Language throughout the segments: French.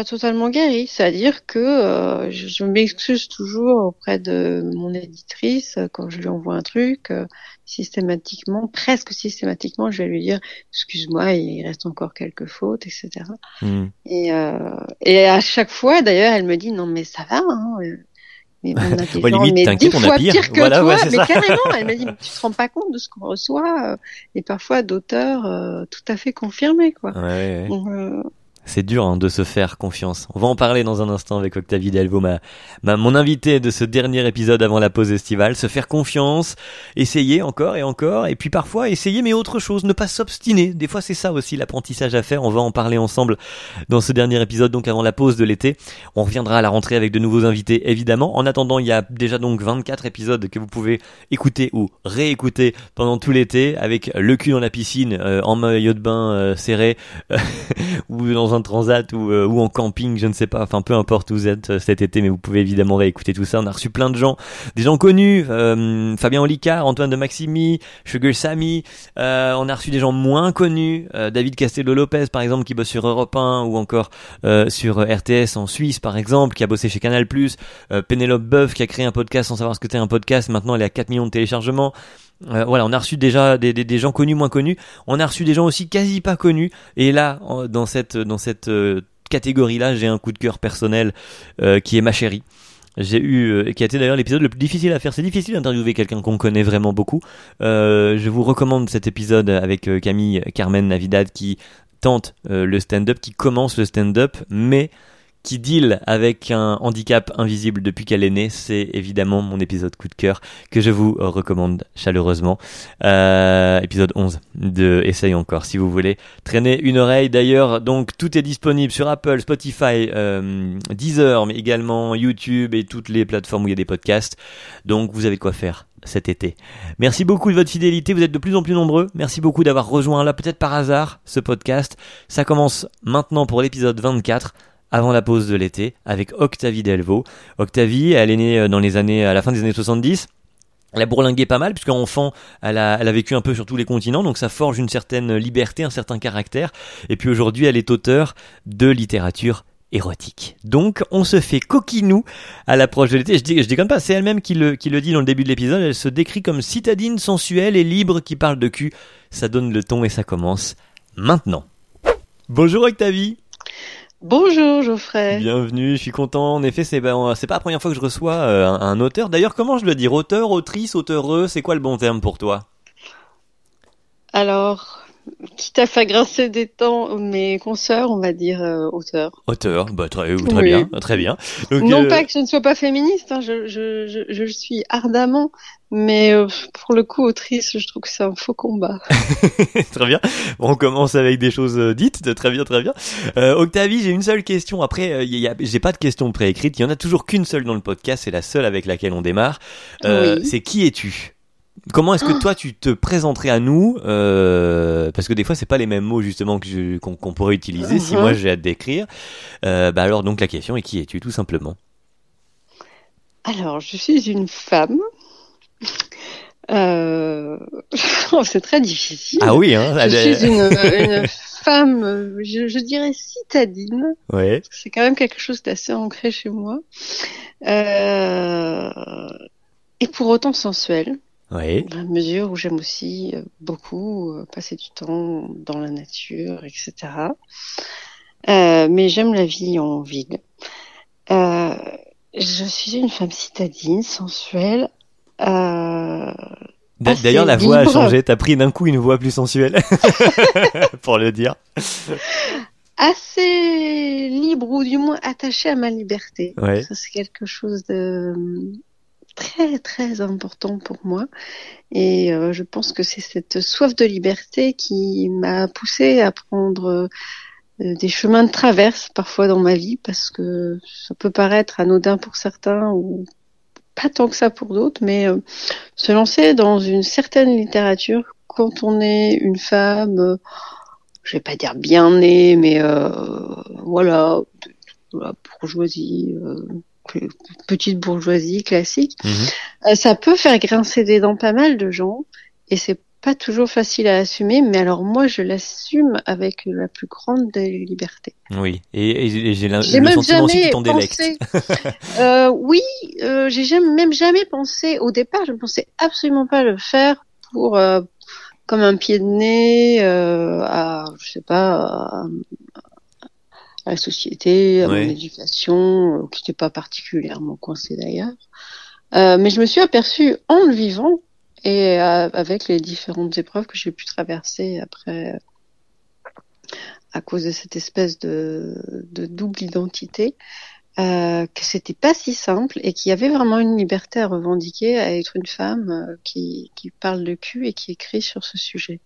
pas totalement guéri. C'est-à-dire que euh, je, je m'excuse toujours auprès de mon éditrice euh, quand je lui envoie un truc. euh, systématiquement, presque systématiquement, je vais lui dire excuse-moi, il reste encore quelques fautes, etc. Hmm. Et, euh, et à chaque fois, d'ailleurs, elle me dit non mais ça va. Hein, mais on a des Ouais, gens, limite, mais t'inquiète, dix fois pire. pire, que Voilà, toi. ouais, mais ça. carrément, elle me dit tu te rends pas compte de ce qu'on reçoit, euh, et parfois d'auteurs euh, tout à fait confirmés quoi. Ouais. Donc, euh, C'est dur hein, de se faire confiance. On va en parler dans un instant avec Octavie Delvaux, ma, mon invité de ce dernier épisode avant la pause estivale. Se faire confiance, essayer encore et encore, et puis parfois essayer mais autre chose, ne pas s'obstiner. Des fois c'est ça aussi l'apprentissage à faire. On va en parler ensemble dans ce dernier épisode, donc avant la pause de l'été. On reviendra à la rentrée avec de nouveaux invités évidemment. En attendant, il y a déjà donc 24 épisodes que vous pouvez écouter ou réécouter pendant tout l'été avec le cul dans la piscine, euh, en maillot de bain euh, serré ou dans un transat ou, euh, ou en camping, je ne sais pas, enfin peu importe où vous êtes euh, cet été, mais vous pouvez évidemment réécouter tout ça. On a reçu plein de gens, des gens connus, euh, Fabien Olicard, Antoine de Maximi, Sugar Sammy, euh, on a reçu des gens moins connus, euh, David Castello Lopez par exemple qui bosse sur Europe 1 ou encore sur RTS en Suisse par exemple, qui a bossé chez Canal+, Pénélope Boeuf qui a créé un podcast sans savoir ce que c'était un podcast, maintenant elle est à 4 millions de téléchargements. Euh, voilà, on a reçu déjà des, des, des gens connus, moins connus. On a reçu des gens aussi quasi pas connus. Et là, dans cette dans cette euh, catégorie-là, j'ai un coup de cœur personnel euh, qui est ma chérie. J'ai eu, euh, qui a été d'ailleurs l'épisode le plus difficile à faire. C'est difficile d'interviewer quelqu'un qu'on connaît vraiment beaucoup. Euh, je vous recommande cet épisode avec euh, Camille Carmen Navidad qui tente le stand-up, qui commence le stand-up, mais qui deal avec un handicap invisible depuis qu'elle est née. C'est évidemment mon épisode coup de cœur que je vous recommande chaleureusement. Euh, épisode 11 de Essaye encore si vous voulez traîner une oreille. D'ailleurs, donc tout est disponible sur Apple, Spotify, euh, Deezer, mais également YouTube et toutes les plateformes où il y a des podcasts. Donc vous avez quoi faire cet été. Merci beaucoup de votre fidélité, vous êtes de plus en plus nombreux. Merci beaucoup d'avoir rejoint là, peut-être par hasard, ce podcast. Ça commence maintenant pour l'épisode 24 avant la pause de l'été avec Octavie Delvaux. Octavie, elle est née euh, dans les années, à la fin des années 70. Elle a bourlingué pas mal, puisqu'en enfant, elle a, elle a vécu un peu sur tous les continents, donc ça forge une certaine liberté, un certain caractère. Et puis aujourd'hui, elle est auteure de littérature érotique. Donc, on se fait coquinou à l'approche de l'été. Je, je déconne pas, c'est elle-même qui le, qui le dit dans le début de l'épisode. Elle se décrit comme citadine sensuelle et libre qui parle de cul. Ça donne le ton et ça commence maintenant. Bonjour Octavie bonjour Geoffrey. Bienvenue, je suis content. En effet, c'est ben, c'est pas la première fois que je reçois euh, un, un auteur. D'ailleurs, comment je dois dire? Auteur, autrice, auteureux, c'est quoi le bon terme pour toi? Alors, quitte à faire grincer des temps mes consoeurs, on va dire euh, auteur. Auteur, bah, très, très Oui. bien, très bien. Donc, non euh, pas que je ne sois pas féministe, hein, je, je, je, je le suis ardemment, mais euh, pour le coup autrice, je trouve que c'est un faux combat. très bien. Bon, on commence avec des choses euh, dites. Très bien, très bien. Euh, Octavie, j'ai une seule question. Après, euh, il y a- j'ai pas de question préécrite. Il y en a toujours qu'une seule dans le podcast. C'est la seule avec laquelle on démarre. Euh, Oui. C'est qui es-tu? Comment est-ce que toi tu te présenterais à nous euh, Parce que des fois c'est pas les mêmes mots justement que qu'on qu'on pourrait utiliser si moi j'ai à te décrire. Euh, bah alors donc la question est qui es-tu tout simplement? Alors, je suis une femme. Euh... c'est très difficile. Ah oui hein Je suis une, une femme, je, je dirais citadine. Ouais. C'est quand même quelque chose d'assez ancré chez moi. Euh... Et pour autant sensuelle, Ouais. dans la mesure où j'aime aussi euh, beaucoup euh, passer du temps dans la nature, etc. Euh, mais j'aime la vie en ville. Euh, je suis une femme citadine, sensuelle. Euh, D'ailleurs la voix a changé. T'as pris d'un coup une voix plus sensuelle pour le dire. assez libre ou du moins attachée à ma liberté. Ouais. Ça c'est quelque chose de très très important pour moi. Et euh, je pense que c'est cette soif de liberté qui m'a poussée à prendre euh, des chemins de traverse parfois dans ma vie parce que ça peut paraître anodin pour certains ou pas tant que ça pour d'autres mais euh, se lancer dans une certaine littérature quand on est une femme euh, je vais pas dire bien née, mais euh, voilà, bourgeoisie, euh, petite bourgeoisie classique. Mhm. Euh, ça peut faire grincer des dents pas mal de gens, et c'est pas toujours facile à assumer, mais alors moi je l'assume avec la plus grande des libertés. Oui, et, et j'ai le sentiment jamais pensé. euh, oui, euh, j'ai jamais, même jamais pensé. Au départ, je ne pensais absolument pas le faire pour euh, comme un pied de nez à, je sais pas, à, à la société, à Ouais. mon éducation, euh, qui n'était pas particulièrement coincée d'ailleurs. Euh, mais je me suis aperçue en le vivant et euh, avec les différentes épreuves que j'ai pu traverser après à cause de cette espèce de, de double identité, euh, que c'était pas si simple et qu'il y avait vraiment une liberté à revendiquer à être une femme qui, qui parle de cul et qui écrit sur ce sujet.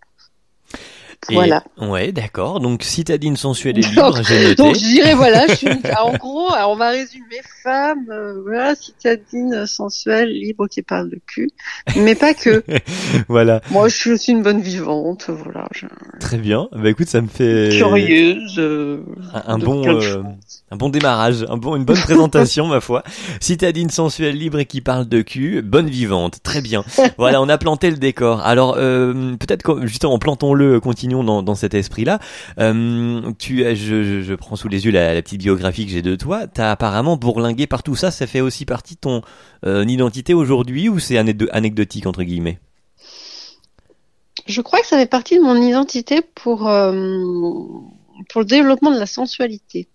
Et- Voilà. Ouais, d'accord. Donc, citadine sensuelle et libre, j'ai noté. Donc je dirais voilà, je suis une- en gros, alors, on va résumer femme, euh, voilà, citadine sensuelle, libre qui parle de cul, mais pas que. voilà, Moi, je suis aussi une bonne vivante, voilà, je... très bien. Bah écoute, ça me fait curieuse. euh, un, bon, euh, un bon démarrage, un bon, une bonne présentation, ma foi. Citadine sensuelle, libre et qui parle de cul, bonne vivante, très bien. Voilà, on a planté le décor. Alors, peut-être justement, plantons-le, continuons dans, cet esprit-là. Euh, je, prends sous les yeux la, petite biographie que j'ai de toi. T'as apparemment bourlingué par tout ça. Ça fait aussi partie de ton euh, identité aujourd'hui ou c'est anecdotique entre guillemets? Je crois que ça fait partie de mon identité pour, euh, pour le développement de la sensualité.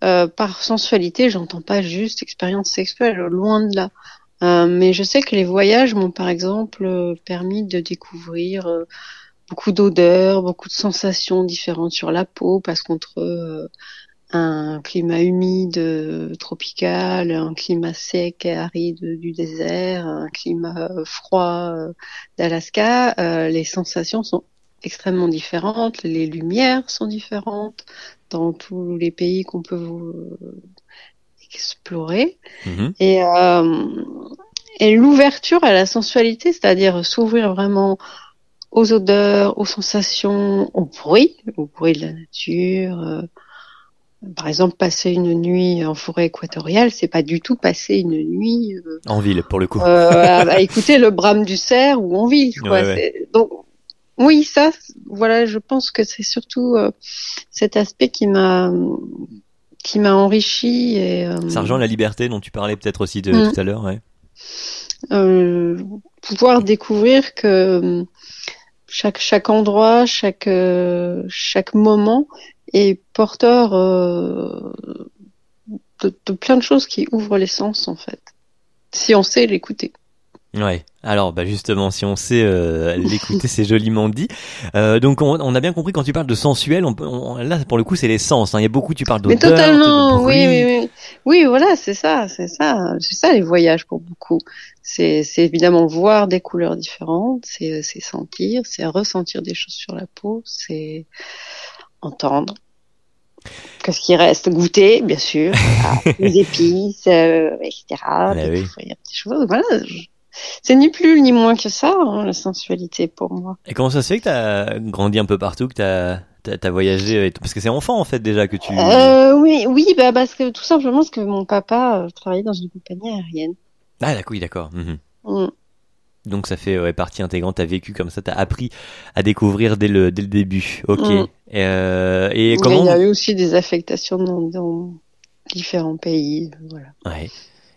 Par sensualité, j'entends pas juste expérience sexuelle, loin de là. Mais je sais que les voyages m'ont par exemple permis de découvrir beaucoup d'odeurs, beaucoup de sensations différentes sur la peau, parce qu'entre euh, un climat humide euh, tropical, un climat sec et aride du désert, un climat euh, froid d'Alaska, les sensations sont extrêmement différentes, les lumières sont différentes dans tous les pays qu'on peut euh, explorer. Mhm. Et, euh, et l'ouverture à la sensualité, c'est-à-dire s'ouvrir vraiment aux odeurs, aux sensations, au bruit, au bruit de la nature. euh, par exemple, passer une nuit en forêt équatoriale, c'est pas du tout passer une nuit euh, En ville, pour le coup. euh, à, à écouter le brame du cerf ou en ville. Quoi. Ouais, ouais. C'est- Donc, oui, ça, voilà, je pense que c'est surtout euh, cet aspect qui m'a qui m'a enrichi et euh, Ça rejoint la liberté dont tu parlais peut-être aussi de, Mhm. tout à l'heure, ouais. euh, pouvoir découvrir que euh, chaque endroit, chaque euh, chaque moment est porteur euh, de, de plein de choses qui ouvrent les sens en fait. Si on sait l'écouter. Ouais. Alors, bah justement, si on sait euh, l'écouter, c'est joliment dit. Euh, donc, on, on a bien compris quand tu parles de sensuel, on, on- là pour le coup, c'est les sens. hein. Il y a beaucoup, tu parles Mais d'odeur, totalement, de oui, bruit. oui, oui. Oui, voilà, c'est ça, c'est ça, c'est ça les voyages pour beaucoup. C'est, c'est évidemment voir des couleurs différentes, c'est, c'est sentir, c'est ressentir des choses sur la peau, c'est entendre. Qu'est-ce qui reste? Goûter, bien sûr, ah, les épices, euh, etc. oui. découvrir des choses. Voilà, je- c'est ni plus ni moins que ça, hein, la sensualité pour moi. Et comment ça se fait que t'as grandi un peu partout, que t'as t'as voyagé et Parce que c'est enfant en fait déjà que tu. Euh, oui, oui, bah parce que tout simplement parce que mon papa euh, travaillait dans une compagnie aérienne. Ah d'accord, oui, d'accord. Mhm. Mm. Donc ça fait ouais, partie intégrante. T'as vécu comme ça, t'as appris à découvrir dès le dès le début. Ok. Mm. Euh, et comment Il y a eu aussi des affectations dans, dans différents pays, voilà. Ouais.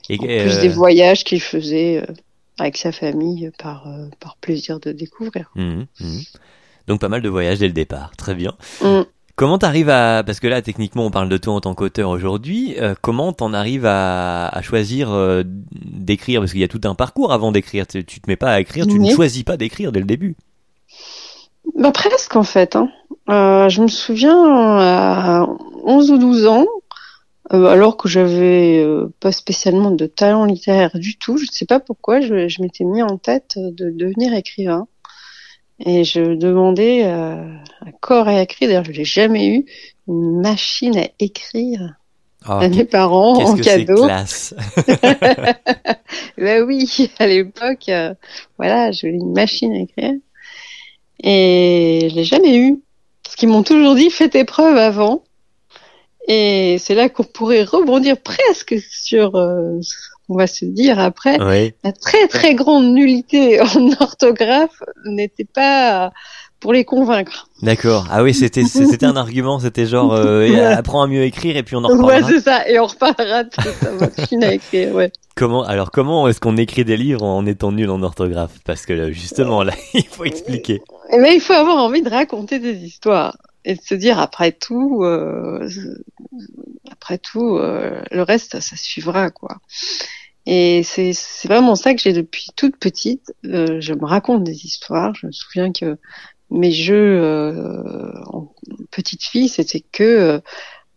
Et, En euh, plus des voyages qu'il faisait euh, avec sa famille par euh, par plaisir de découvrir. mhm, mhm. Donc pas mal de voyages dès le départ. Très bien. Mm. Comment t'arrives à parce que là techniquement on parle de toi en tant qu'auteur aujourd'hui. euh, comment t'en arrives à, à choisir euh, d'écrire? Parce qu'il y a tout un parcours avant d'écrire. Tu, tu te mets pas à écrire, tu ne choisis pas d'écrire dès le début. Bah presque en fait. Hein. Euh, je me souviens à 11 ou 12 ans, euh, alors que j'avais euh, pas spécialement de talent littéraire du tout, je ne sais pas pourquoi, je, je m'étais mis en tête de devenir écrivain. Et je demandais euh, à corps et à cri, d'ailleurs je l'ai jamais eu, une machine à écrire Ah, à mes parents en que c'est cadeau. classe. Ben oui, à l'époque, euh, voilà, j'avais une machine à écrire. Et je l'ai jamais eu. Parce qu'ils m'ont toujours dit, fais tes preuves avant. Et c'est là qu'on pourrait rebondir presque sur euh, ce qu'on va se dire après. Oui. La très très grande nullité en orthographe n'était pas pour les convaincre. D'accord. Ah oui, c'était c'était un argument, c'était genre euh, Ouais. apprends à mieux écrire et puis on en Ouais, reparlera. c'est ça. Et on reparlera de sa machine à écrire. Ouais. comment alors comment est-ce qu'on écrit des livres en étant nul en orthographe? Parce que là, justement là, il faut expliquer. Et ben, il faut avoir envie de raconter des histoires et de se dire après tout, euh, après tout, euh, le reste, ça suivra quoi. Et c'est vraiment ça que j'ai depuis toute petite. Euh, je me raconte des histoires. Je me souviens que mes jeux euh, en petite fille, c'était que euh,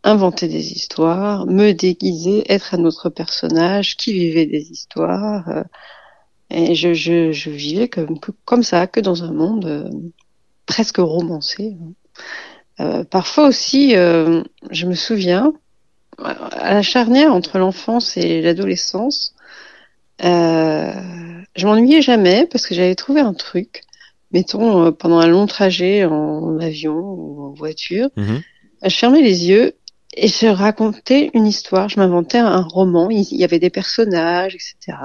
inventer des histoires, me déguiser, être un autre personnage qui vivait des histoires. euh, et je, je, je vivais comme, comme ça, que dans un monde presque romancé. hein. Euh, parfois aussi, euh, je me souviens, à la charnière entre l'enfance et l'adolescence, euh, je m'ennuyais jamais parce que j'avais trouvé un truc. Mettons, pendant un long trajet en avion ou en voiture, Mhm. je fermais les yeux et je racontais une histoire. Je m'inventais un roman. Il y avait des personnages, etc.,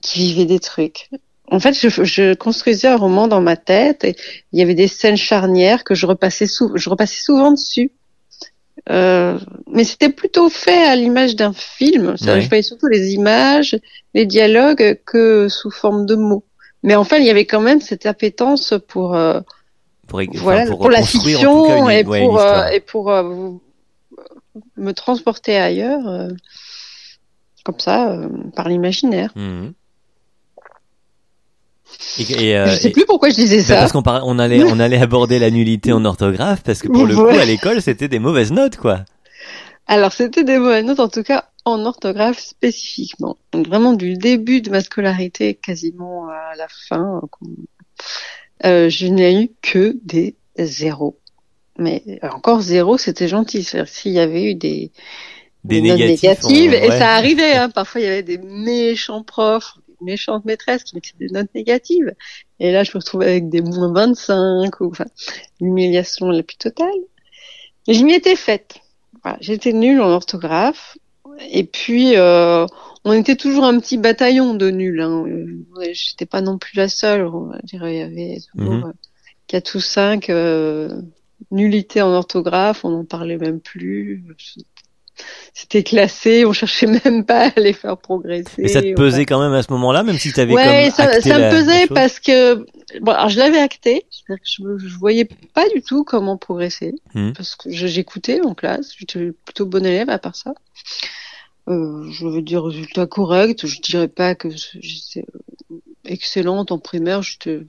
qui vivaient des trucs. En fait, je, je construisais un roman dans ma tête et il y avait des scènes charnières que je repassais, sou- je repassais souvent dessus. Euh, mais c'était plutôt fait à l'image d'un film. Ouais. Je voyais surtout les images, les dialogues que sous forme de mots. Mais enfin, il y avait quand même cette appétence pour euh, Pour, voilà, pour pour, la cas, fiction une- et ouais, pour euh, et pour euh, me transporter ailleurs, euh, comme ça, euh, par l'imaginaire. Mhm. Et, et, euh, je sais plus pourquoi je disais bah, ça. parce qu'on par- on allait on allait aborder la nullité en orthographe parce que pour le coup à l'école c'était des mauvaises notes quoi. Alors c'était des mauvaises notes, en tout cas en orthographe spécifiquement. Donc vraiment du début de ma scolarité quasiment à la fin, euh, euh, je n'ai eu que des zéros. Mais encore zéro, c'était gentil. C'est-à-dire s'il y avait eu des, Des notes négatifs, négatives, on- et ça arrivait. Hein, parfois, il y avait des méchants profs, des méchantes maîtresses qui mettaient des notes négatives. Et là, je me retrouvais avec des moins 25, ou enfin, l'humiliation la plus totale. Et je m'y étais faite. Voilà, J'étais nulle en orthographe. Et puis, euh, on était toujours un petit bataillon de nuls. Hein. J'étais pas non plus la seule. Il y avait toujours Mhm. euh, ou cinq euh, nullités en orthographe. On n'en parlait même plus. C'était classé. On cherchait même pas à les faire progresser. Mais ça te Enfin, pesait quand même à ce moment-là même si tu avais Ouais, comme ça, acté ça la- me pesait parce que bon, alors je l'avais acté, que je, je voyais pas du tout comment progresser Mhm. parce que j'écoutais en classe, j'étais plutôt bon élève à part ça. Euh, je veux dire résultat correct, je dirais pas que j'étais excellente en primaire, j'étais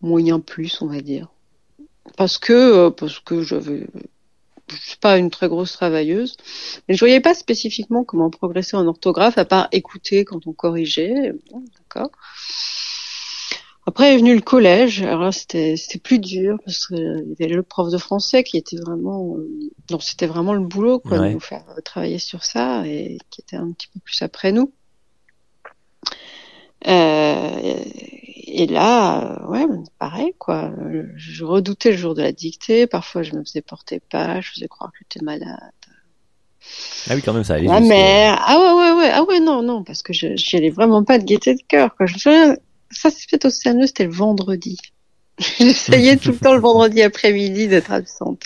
moyen plus, on va dire. Parce que euh, parce que j'avais je suis pas une très grosse travailleuse, mais je voyais pas spécifiquement comment progresser en orthographe à part écouter quand on corrigeait. Bon, d'accord. Après est venu le collège. Alors là, c'était c'était plus dur parce que il y avait le prof de français qui était vraiment, euh, non, c'était vraiment le boulot quoi, Ouais. de nous faire euh, travailler sur ça et qui était un petit peu plus après nous. Euh, et là, euh, ouais, pareil quoi. Euh, Je redoutais le jour de la dictée. Parfois, je me faisais porter pas. Je faisais croire que j'étais malade. Ah oui quand même ça allait La jusque- mère. Ah ouais, ouais, ouais. Ah ouais, non, non, parce que j'y allais vraiment pas de gaieté de cœur. Quoi. Je me souviens, ça s'est fait au CM2, c'était le vendredi. J'essayais tout le temps le vendredi après-midi d'être absente.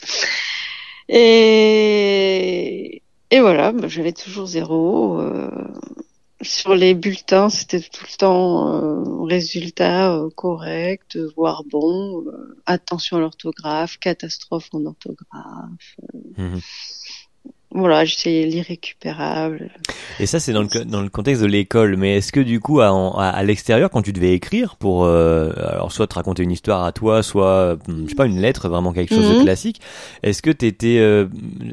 Et, et voilà, bah, j'avais toujours zéro. euh, sur les bulletins, c'était tout le temps euh, résultat euh, correct, voire bon. euh, attention à l'orthographe, catastrophe en orthographe. Mhm. Voilà, j'essayais l'irrécupérable. Et ça, c'est dans le, dans le contexte de l'école. Mais est-ce que du coup, à, à, à l'extérieur, quand tu devais écrire pour, euh, alors soit te raconter une histoire à toi, soit, euh, je sais pas, une lettre, vraiment quelque chose de Mhm. classique, est-ce que t'étais, euh,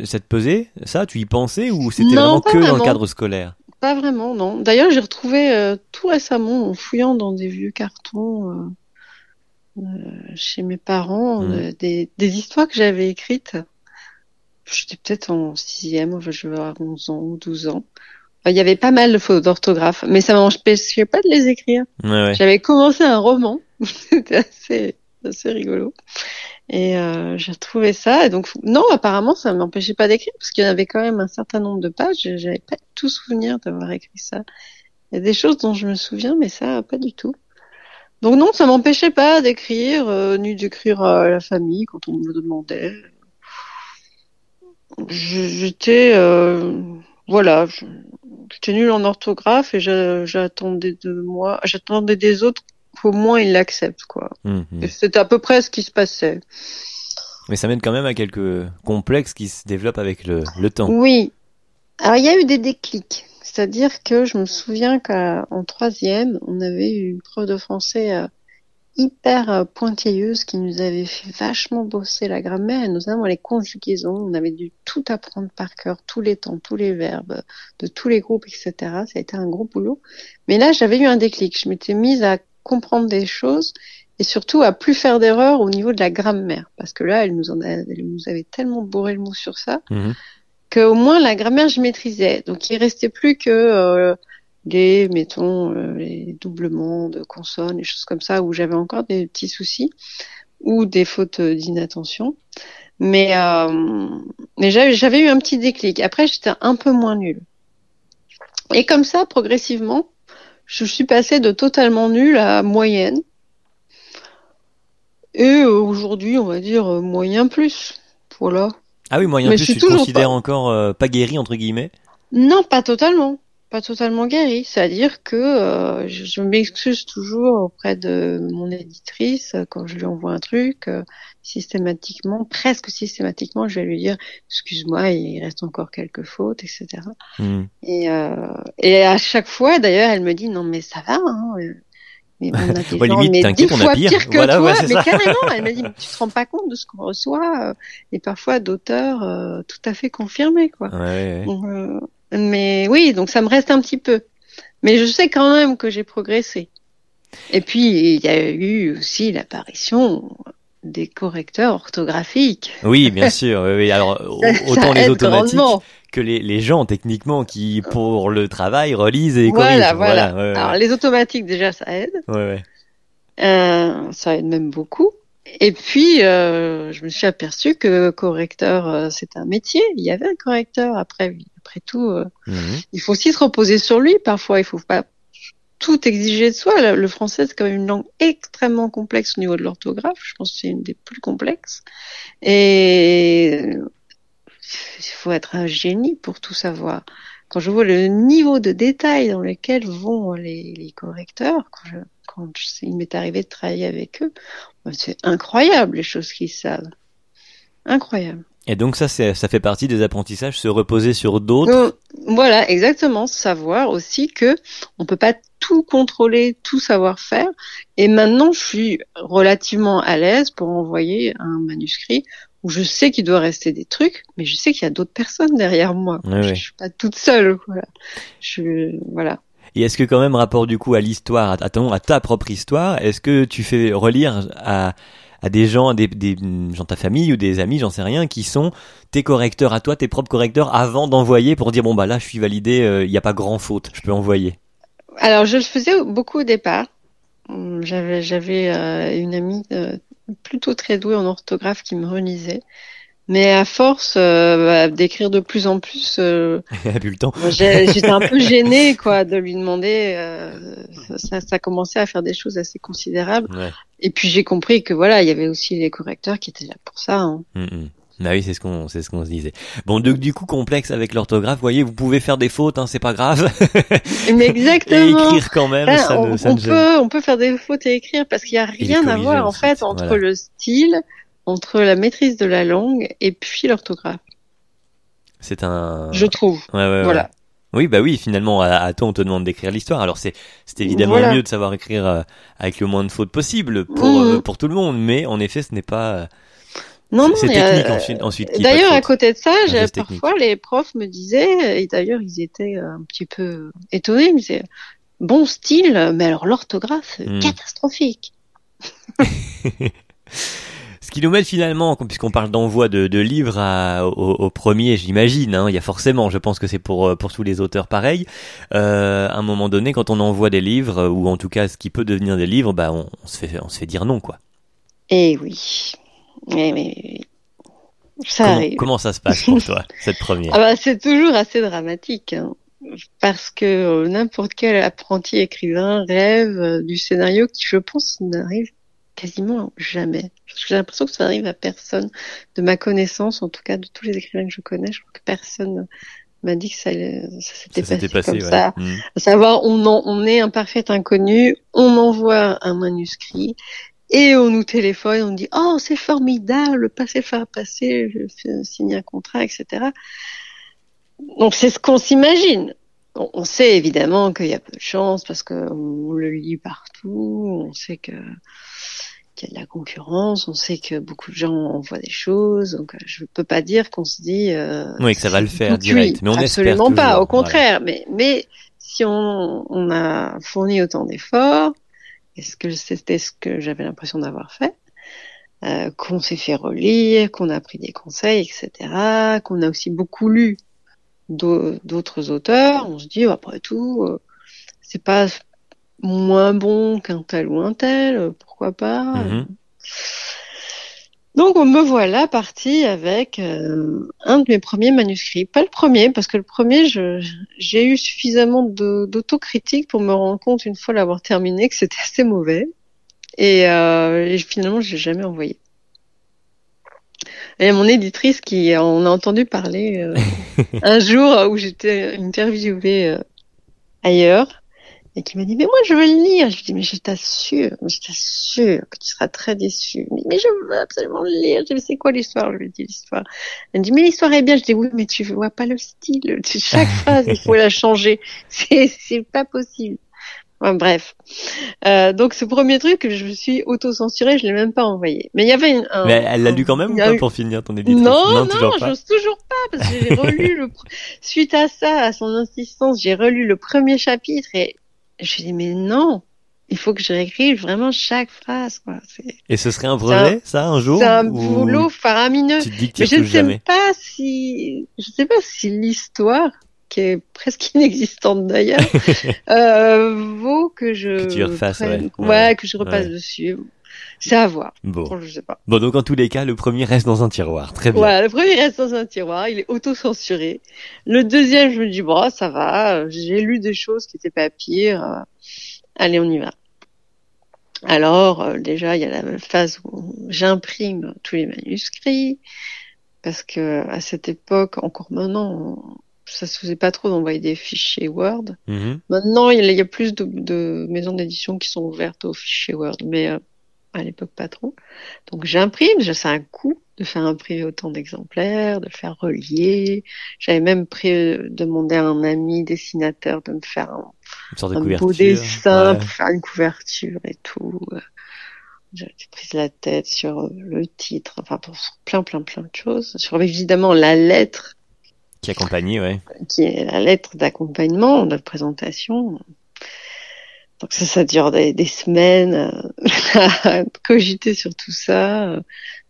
ça te pesait, ça, tu y pensais, ou c'était vraiment que dans le cadre scolaire? Pas vraiment, non. D'ailleurs, j'ai retrouvé euh, tout récemment, en fouillant dans des vieux cartons euh, euh, chez mes parents, Mhm. euh, des, des histoires que j'avais écrites. J'étais peut-être en sixième, enfin, je vais avoir 11 ans ou 12 ans. Enfin, Il y avait pas mal de fautes d'orthographe, mais ça m'empêchait pas de les écrire. Ouais, ouais. J'avais commencé un roman, c'était assez, assez rigolo. Et euh, j'ai retrouvé ça. Et donc, non, apparemment, ça ne m'empêchait pas d'écrire parce qu'il y en avait quand même un certain nombre de pages. J'avais pas tout souvenir d'avoir écrit ça. Il y a des choses dont je me souviens, mais ça, pas du tout. Donc non, ça m'empêchait pas d'écrire, euh, ni d'écrire à la famille quand on me le demandait. J'étais, euh, voilà, j'étais nulle en orthographe et j'attendais de moi, j'attendais des autres qu'au moins ils l'acceptent, quoi. Hum. C'était à peu près ce qui se passait. Mais ça mène quand même à quelques complexes qui se développent avec le, le temps. Oui. Alors il y a eu des déclics. C'est-à-dire que je me souviens qu'en troisième, on avait eu une prof de français euh, hyper euh, pointilleuse qui nous avait fait vachement bosser la grammaire et notamment les conjugaisons. On avait dû tout apprendre par cœur, tous les temps, tous les verbes, de tous les groupes, etc. Ça a été un gros boulot. Mais là, j'avais eu un déclic. Je m'étais mise à comprendre des choses et surtout à plus faire d'erreurs au niveau de la grammaire. Parce que là, elle nous, en nous avait tellement bourré le mot sur ça. Mmh au moins la grammaire je maîtrisais. Donc il restait plus que euh, les, mettons, euh, les doublements de consonnes, les choses comme ça où j'avais encore des petits soucis ou des fautes d'inattention. Mais euh, mais j'avais eu un petit déclic. Après j'étais un peu moins nulle. Et comme ça, progressivement, je suis passée de totalement nulle à moyenne. Et aujourd'hui, on va dire moyen plus. Voilà. Ah oui, moyen plus, tu te considères encore euh, pas guéri entre guillemets? Non, pas totalement. Pas totalement guéri. C'est-à-dire que euh, je, m'excuse toujours auprès de mon éditrice euh, quand je lui envoie un truc. Systématiquement, presque systématiquement, je vais lui dire excuse-moi, il reste encore quelques fautes, etc. Hmm. Et, et à chaque fois, d'ailleurs, elle me dit non mais ça va. Hein, mais on a des ouais, limite, mais dix fois pire, que voilà, toi, mais carrément, elle m'a dit, tu te rends pas compte de ce qu'on reçoit, euh, et parfois d'auteurs euh, tout à fait confirmés, quoi. Ouais, euh, mais oui, donc ça me reste un petit peu. Mais je sais quand même que j'ai progressé. Et puis, il y a eu aussi l'apparition des correcteurs orthographiques. Oui, bien sûr. Oui, Alors, autant les automatiques que les, les, gens techniquement qui pour le travail relisent et corrigent. Voilà, voilà. Alors les automatiques déjà ça aide. Ouais, euh, ça aide même beaucoup. Et puis euh, je me suis aperçu que correcteur euh, c'est un métier. Il y avait un correcteur après. Après tout, euh, mhm. il faut aussi se reposer sur lui. Parfois, il faut pas tout exiger de soi. Le français, c'est quand même une langue extrêmement complexe au niveau de l'orthographe. Je pense que c'est une des plus complexes. Et il faut être un génie pour tout savoir. Quand je vois le niveau de détail dans lequel vont les, correcteurs, quand, il m'est arrivé de travailler avec eux, c'est incroyable les choses qu'ils savent. Incroyable. Et donc ça, ça fait partie des apprentissages, se reposer sur d'autres. Voilà, exactement. Savoir aussi que on peut pas tout contrôler, tout savoir faire. Et maintenant, je suis relativement à l'aise pour envoyer un manuscrit où je sais qu'il doit rester des trucs, mais je sais qu'il y a d'autres personnes derrière moi. je, suis pas toute seule. Voilà. Je, voilà. Et est-ce que quand même rapport du coup à l'histoire, à, à ta propre histoire, est-ce que tu fais relire à, à des gens, des, des gens ta famille ou des amis, j'en sais rien, qui sont tes correcteurs à toi, tes propres correcteurs, avant d'envoyer pour dire bon bah là je suis validé, il euh, n'y a pas grand faute, je peux envoyer. Alors je le faisais beaucoup au départ. J'avais j'avais euh, une amie euh, plutôt très douée en orthographe qui me relisait. Mais à force euh, bah, d'écrire de plus en plus, euh, le temps. j'étais un peu gênée quoi de lui demander. Euh, ça, ça commençait à faire des choses assez considérables. Et puis j'ai compris que voilà, il y avait aussi les correcteurs qui étaient là pour ça. Hein. Mm, mm. Ah oui, c'est ce qu'on, c'est ce qu'on se disait. Bon, donc du coup complexe avec l'orthographe. Vous voyez, vous pouvez faire des fautes, hein, c'est pas grave. Mais exactement. et écrire quand même, ça, on, ça on peut, on peut faire des fautes et écrire parce qu'il y a rien à voir en fait entre le style, entre la maîtrise de la langue et puis l'orthographe. C'est un. Je trouve. Ouais, ouais, voilà. Oui, bah oui, finalement, à, toi, on te demande d'écrire l'histoire. Alors, c'est, c'est évidemment mieux de savoir écrire euh, avec le moins de fautes possible pour, mmh. euh, pour tout le monde, mais en effet, ce n'est pas, non, non, c'est technique ensuite. D'ailleurs, à côté de ça, parfois les profs me disaient, et d'ailleurs ils étaient un petit peu étonnés, ils me disaient bon style, mais alors l'orthographe hmm. catastrophique. Ce qui nous met finalement, puisqu'on parle d'envoi de, de, livres à, au, premier, j'imagine, hein, il y a forcément, je pense que c'est pour pour tous les auteurs pareil. Euh, à un moment donné, quand on envoie des livres, ou en tout cas ce qui peut devenir des livres, bah on, on se fait on se fait dire non quoi. Eh oui. Mais, mais ça comment, arrive. comment ça se passe pour toi, cette première Ah bah, c'est toujours assez dramatique. hein. Parce que euh, n'importe quel apprenti écrivain rêve euh, du scénario qui, je pense, n'arrive quasiment jamais. Parce que J'ai l'impression que ça n'arrive à personne de ma connaissance, en tout cas de tous les écrivains que je connais. Je crois que personne m'a dit que ça, ça s'était passé, comme ouais. ça. Mhm. À savoir, on, en- on est un parfait inconnu, on envoie un manuscrit et on nous téléphone, on dit oh c'est formidable, passez faire passer, je fais signer un contrat, etc. Donc c'est ce qu'on s'imagine. On, on sait évidemment qu'il y a peu de chance parce qu'on le lit partout, on sait que qu'il y a de la concurrence, on sait que beaucoup de gens envoient des choses, donc euh, je peux pas dire qu'on se dit euh, Oui, que ça va le faire direct, mais on espère absolument pas, au contraire. Mais mais si on, on a fourni autant d'efforts, est-ce que c'était ce que j'avais l'impression d'avoir fait, euh, qu'on s'est fait relire, qu'on a pris des conseils, etc., qu'on a aussi beaucoup lu d'au- d'autres auteurs, on se dit après tout, euh, c'est pas moins bon qu'un tel ou un tel, pourquoi pas. Mhm. Donc on me voilà partie avec euh, un de mes premiers manuscrits. Pas le premier, parce que le premier, j'ai eu suffisamment d'autocritique pour me rendre compte, une fois l'avoir terminé, que c'était assez mauvais. Et, euh, et finalement, je l'ai jamais envoyé. Et mon éditrice qui en a entendu parler euh, un jour où j'étais interviewée euh, ailleurs et qui m'a dit mais moi je veux le lire. Je lui dis mais je t'assure, je t'assure que tu seras très déçu. Mais, mais je veux absolument le lire. Je dis c'est quoi l'histoire? Je lui dis l'histoire. Elle me dit mais l'histoire est bien. Je dis oui mais tu vois pas le style. Chaque phrase il faut la changer. C'est c'est pas possible. Enfin, bref. Euh, donc ce premier truc, je me suis auto-censurée, je l'ai même pas envoyé. Mais il y avait une, un, Mais elle l'a lu quand même ou pas eu- pour finir ton éditrice? Non, non, toujours pas. toujours pas parce que j'ai relu le suite à ça, à son insistance, j'ai relu le premier chapitre et je dit mais non, il faut que je réécrive vraiment chaque phrase quoi. Et ce serait un projet, ça, un jour c'est un ou boulot faramineux. Tu te dis que tu Mais je ne sais jamais? pas si je sais pas si l'histoire qui est presque inexistante d'ailleurs euh, vaut que je Que tu refasses, prenne- ouais. ouais, Ouais. que je repasse Ouais. dessus. C'est à voir. Bon. Bon, je sais pas. Bon, donc en tous les cas, le premier reste dans un tiroir. Très bien. Voilà, le premier reste dans un tiroir, il est auto-censuré. Le deuxième, je me dis, bon, ça va, j'ai lu des choses qui étaient pas pires. euh, Allez, on y va. Alors, euh, déjà, il y a la phase où j'imprime tous les manuscrits, parce que à cette époque, encore maintenant, on- ça se faisait pas trop d'envoyer des fichiers Word. Mhm. Maintenant, il y a- il y a plus de, de maisons d'édition qui sont ouvertes aux fichiers Word, mais euh, à l'époque pas trop. Donc j'imprime, je sais un coût de faire imprimer autant d'exemplaires, de faire relier. J'avais même pris, euh, demandé à un ami dessinateur de me faire un, Une sorte de un couverture. beau dessin Ouais. pour faire une couverture et tout. J'avais pris la tête sur euh, le titre, enfin pour plein plein plein de choses. Sur évidemment la lettre Qui accompagnait, ouais. qui est la lettre d'accompagnement, de présentation. Donc ça, ça dure des, des semaines euh, à cogiter sur tout ça.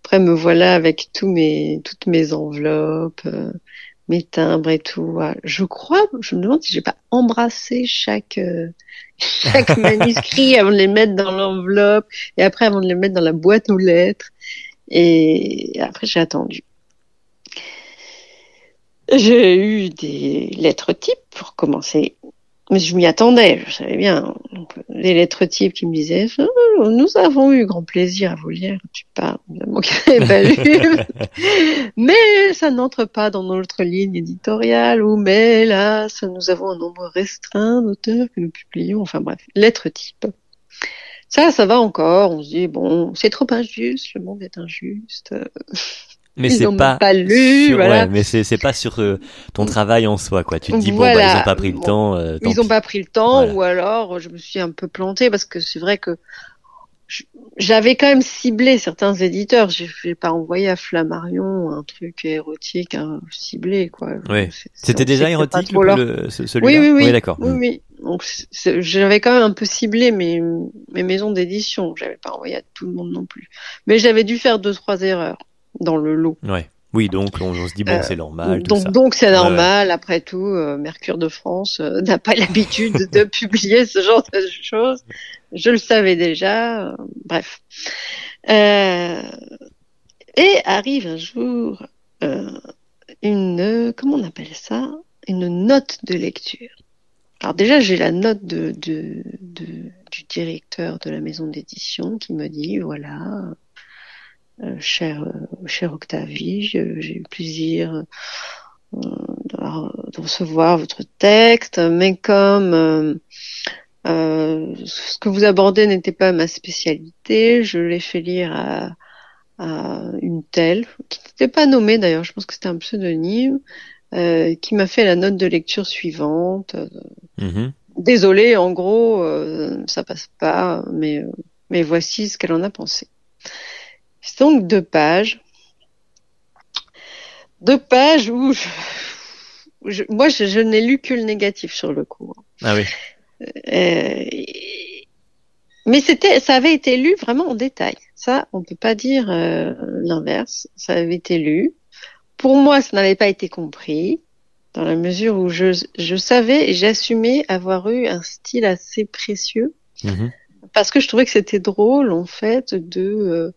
Après, me voilà avec tous mes, toutes mes enveloppes, euh, mes timbres et tout. Voilà. Je crois, je me demande si j'ai pas embrassé chaque euh, chaque manuscrit avant de les mettre dans l'enveloppe et après avant de les mettre dans la boîte aux lettres. Et après, j'ai attendu. J'ai eu des lettres types pour commencer. Mais je m'y attendais, je savais bien. Donc, les lettres types qui me disaient Oh, Nous avons eu grand plaisir à vous lire. Tu parles, évidemment, pas lu. mais ça n'entre pas dans notre ligne éditoriale. Ou mais ça, nous avons un nombre restreint d'auteurs que nous publions. Enfin bref, lettres types. Ça, ça va encore. On se dit Bon, c'est trop injuste, le monde est injuste. Mais c'est pas pas lu, sur, voilà. ouais, mais c'est pas sur euh, ton travail en soi quoi. Tu te dis bon Voilà. bah ils ont pas pris le Bon. temps. euh, Ils ont pas pris le temps, Voilà. ou alors je me suis un peu plantée parce que c'est vrai que j'avais quand même ciblé certains éditeurs. Je vais pas envoyer à Flammarion un truc érotique hein, ciblé quoi. C'est- C'était déjà érotique le, celui-là. Oui, oui, oui. d'accord. Oui, Mm. oui. Donc j'avais quand même un peu ciblé mes, mes maisons d'édition. J'avais pas envoyé à tout le monde non plus. Mais j'avais dû faire deux trois erreurs dans le lot. Ouais. Oui, donc on, on se dit bon Euh, c'est normal tout donc ça. donc c'est Ouais, normal. Après tout, euh, Mercure de France euh, n'a pas l'habitude de publier ce genre de choses. Je le savais déjà. bref. Euh, Et arrive un jour une, comment on appelle ça? Une note de lecture. Alors déjà, j'ai la note de, de, de, du directeur de la maison d'édition qui me dit, voilà, cher, euh, cher Octavie, j'ai eu plaisir euh, de, recevoir votre texte, mais comme euh, euh, ce que vous abordez n'était pas ma spécialité, je l'ai fait lire à, à une telle, qui n'était pas nommée d'ailleurs, je pense que c'était un pseudonyme, euh, qui m'a fait la note de lecture suivante. Mhm. Désolée, en gros, euh, ça passe pas, mais, mais voici ce qu'elle en a pensé. Donc deux pages. Deux pages où je, moi je, je n'ai lu que le négatif sur le coup. Ah oui. Euh, mais c'était, ça avait été lu vraiment en détail. Ça, on peut pas dire euh, l'inverse. Ça avait été lu. Pour moi, ça n'avait pas été compris dans la mesure où je, je savais et j'assumais avoir eu un style assez précieux Mhm. parce que je trouvais que c'était drôle en fait de, euh,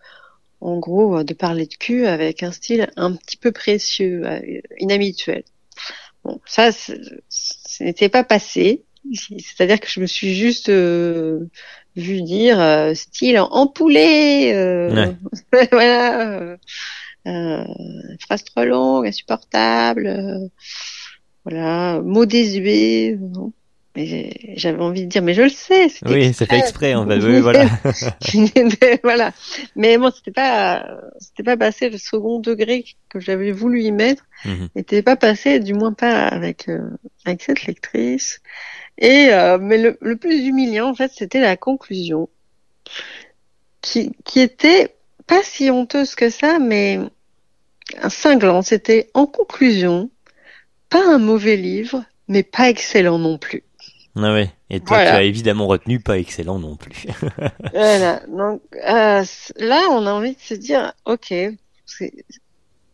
en gros, de parler de cul avec un style un petit peu précieux, euh, inhabituel. Bon, ça, ce n'était pas passé. C'est-à-dire que je me suis juste euh, vu dire euh, style en poulet, euh, voilà, euh, euh, phrase trop longue, insupportable, euh, voilà, mot désuet. Mais j'avais envie de dire, mais je le sais. Oui, c'est fait exprès en fait. Oui, voilà. voilà. Mais bon, c'était pas, c'était pas passé le second degré que j'avais voulu y mettre. Mhm. N'était pas passé, du moins pas avec euh, avec cette lectrice. Et euh, mais le, le plus humiliant, en fait, c'était la conclusion, qui qui était pas si honteuse que ça, mais un cinglant. C'était en conclusion, pas un mauvais livre, mais pas excellent non plus. Ah oui. Et toi, Voilà. tu as évidemment retenu pas excellent non plus. Voilà. Donc euh, là, on a envie de se dire, ok,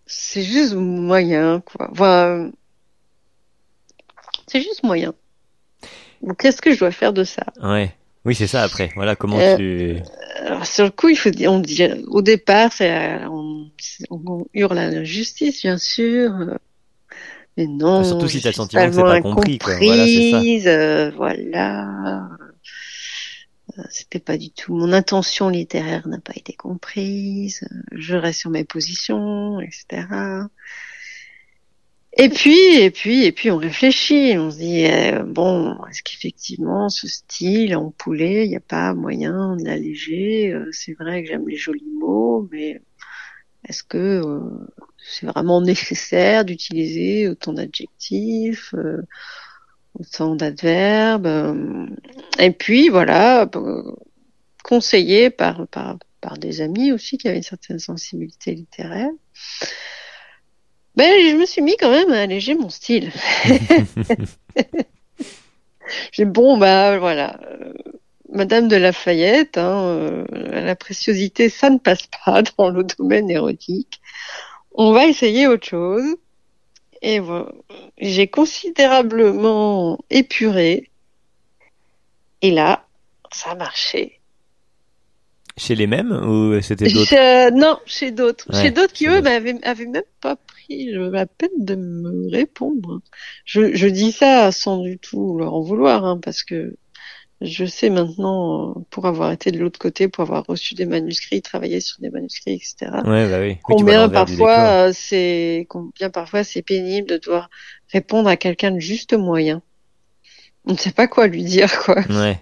c'est juste moyen, quoi. Enfin, c'est juste moyen. Qu'est-ce que je dois faire de ça? Ouais. Oui, c'est ça après. Voilà comment Euh, tu. Alors sur le coup, il faut dire, on dit, au départ, euh, on, on hurle à la justice, bien sûr. Mais non. Ah, surtout si t'as le sentiment que c'est tellement pas compris, quoi. Voilà, c'est ça. incomprise, euh, voilà. Euh, C'était pas du tout mon intention littéraire n'a pas été comprise. Je reste sur mes positions, etc. Et puis, et puis, et puis, on réfléchit. On se dit euh, bon, est-ce qu'effectivement ce style en poulet, il n'y a pas moyen de l'alléger? Euh, C'est vrai que j'aime les jolis mots, mais est-ce que euh, c'est vraiment nécessaire d'utiliser autant d'adjectifs, euh, autant d'adverbes euh, Et puis voilà, conseillé par, par par des amis aussi qui avaient une certaine sensibilité littéraire. Ben, je me suis mis quand même à alléger mon style. J'ai bon, bah voilà, Madame de Lafayette, hein, euh, la préciosité, ça ne passe pas dans le domaine érotique. On va essayer autre chose. Et voilà, j'ai considérablement épuré. Et là, ça a marché. Chez les mêmes ou c'était d'autres Je- non, chez d'autres. Ouais, chez d'autres qui, eux, d'autres. m'avaient, avaient même pas pris la peine de me répondre. Je, je dis ça sans du tout leur en vouloir, hein, parce que je sais maintenant, euh, pour avoir été de l'autre côté, pour avoir reçu des manuscrits, travaillé sur des manuscrits, etc. Ouais, bah oui. Combien parfois euh, c'est combien parfois c'est pénible de devoir répondre à quelqu'un de juste moyen? On ne sait pas quoi lui dire, quoi Ouais.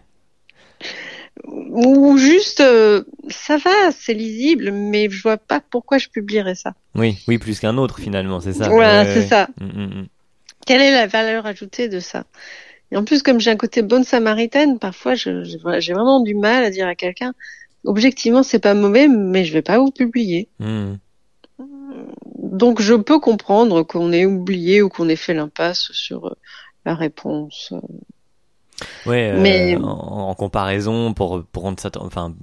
ou juste euh, ça va, c'est lisible, mais je vois pas pourquoi je publierais ça. Oui, oui, plus qu'un autre finalement, c'est ça. Voilà, Ouais, c'est ouais. ça. Mm, mm, mm. Quelle est la valeur ajoutée de ça? Et en plus, comme j'ai un côté bonne samaritaine, parfois j'ai vraiment du mal à dire à quelqu'un, objectivement, c'est pas mauvais, mais je vais pas vous publier. Mm. Donc je peux comprendre qu'on ait oublié ou qu'on ait fait l'impasse sur euh, la réponse. Ouais, euh, Mais- en, en comparaison, pour, pour rendre ça, enfin,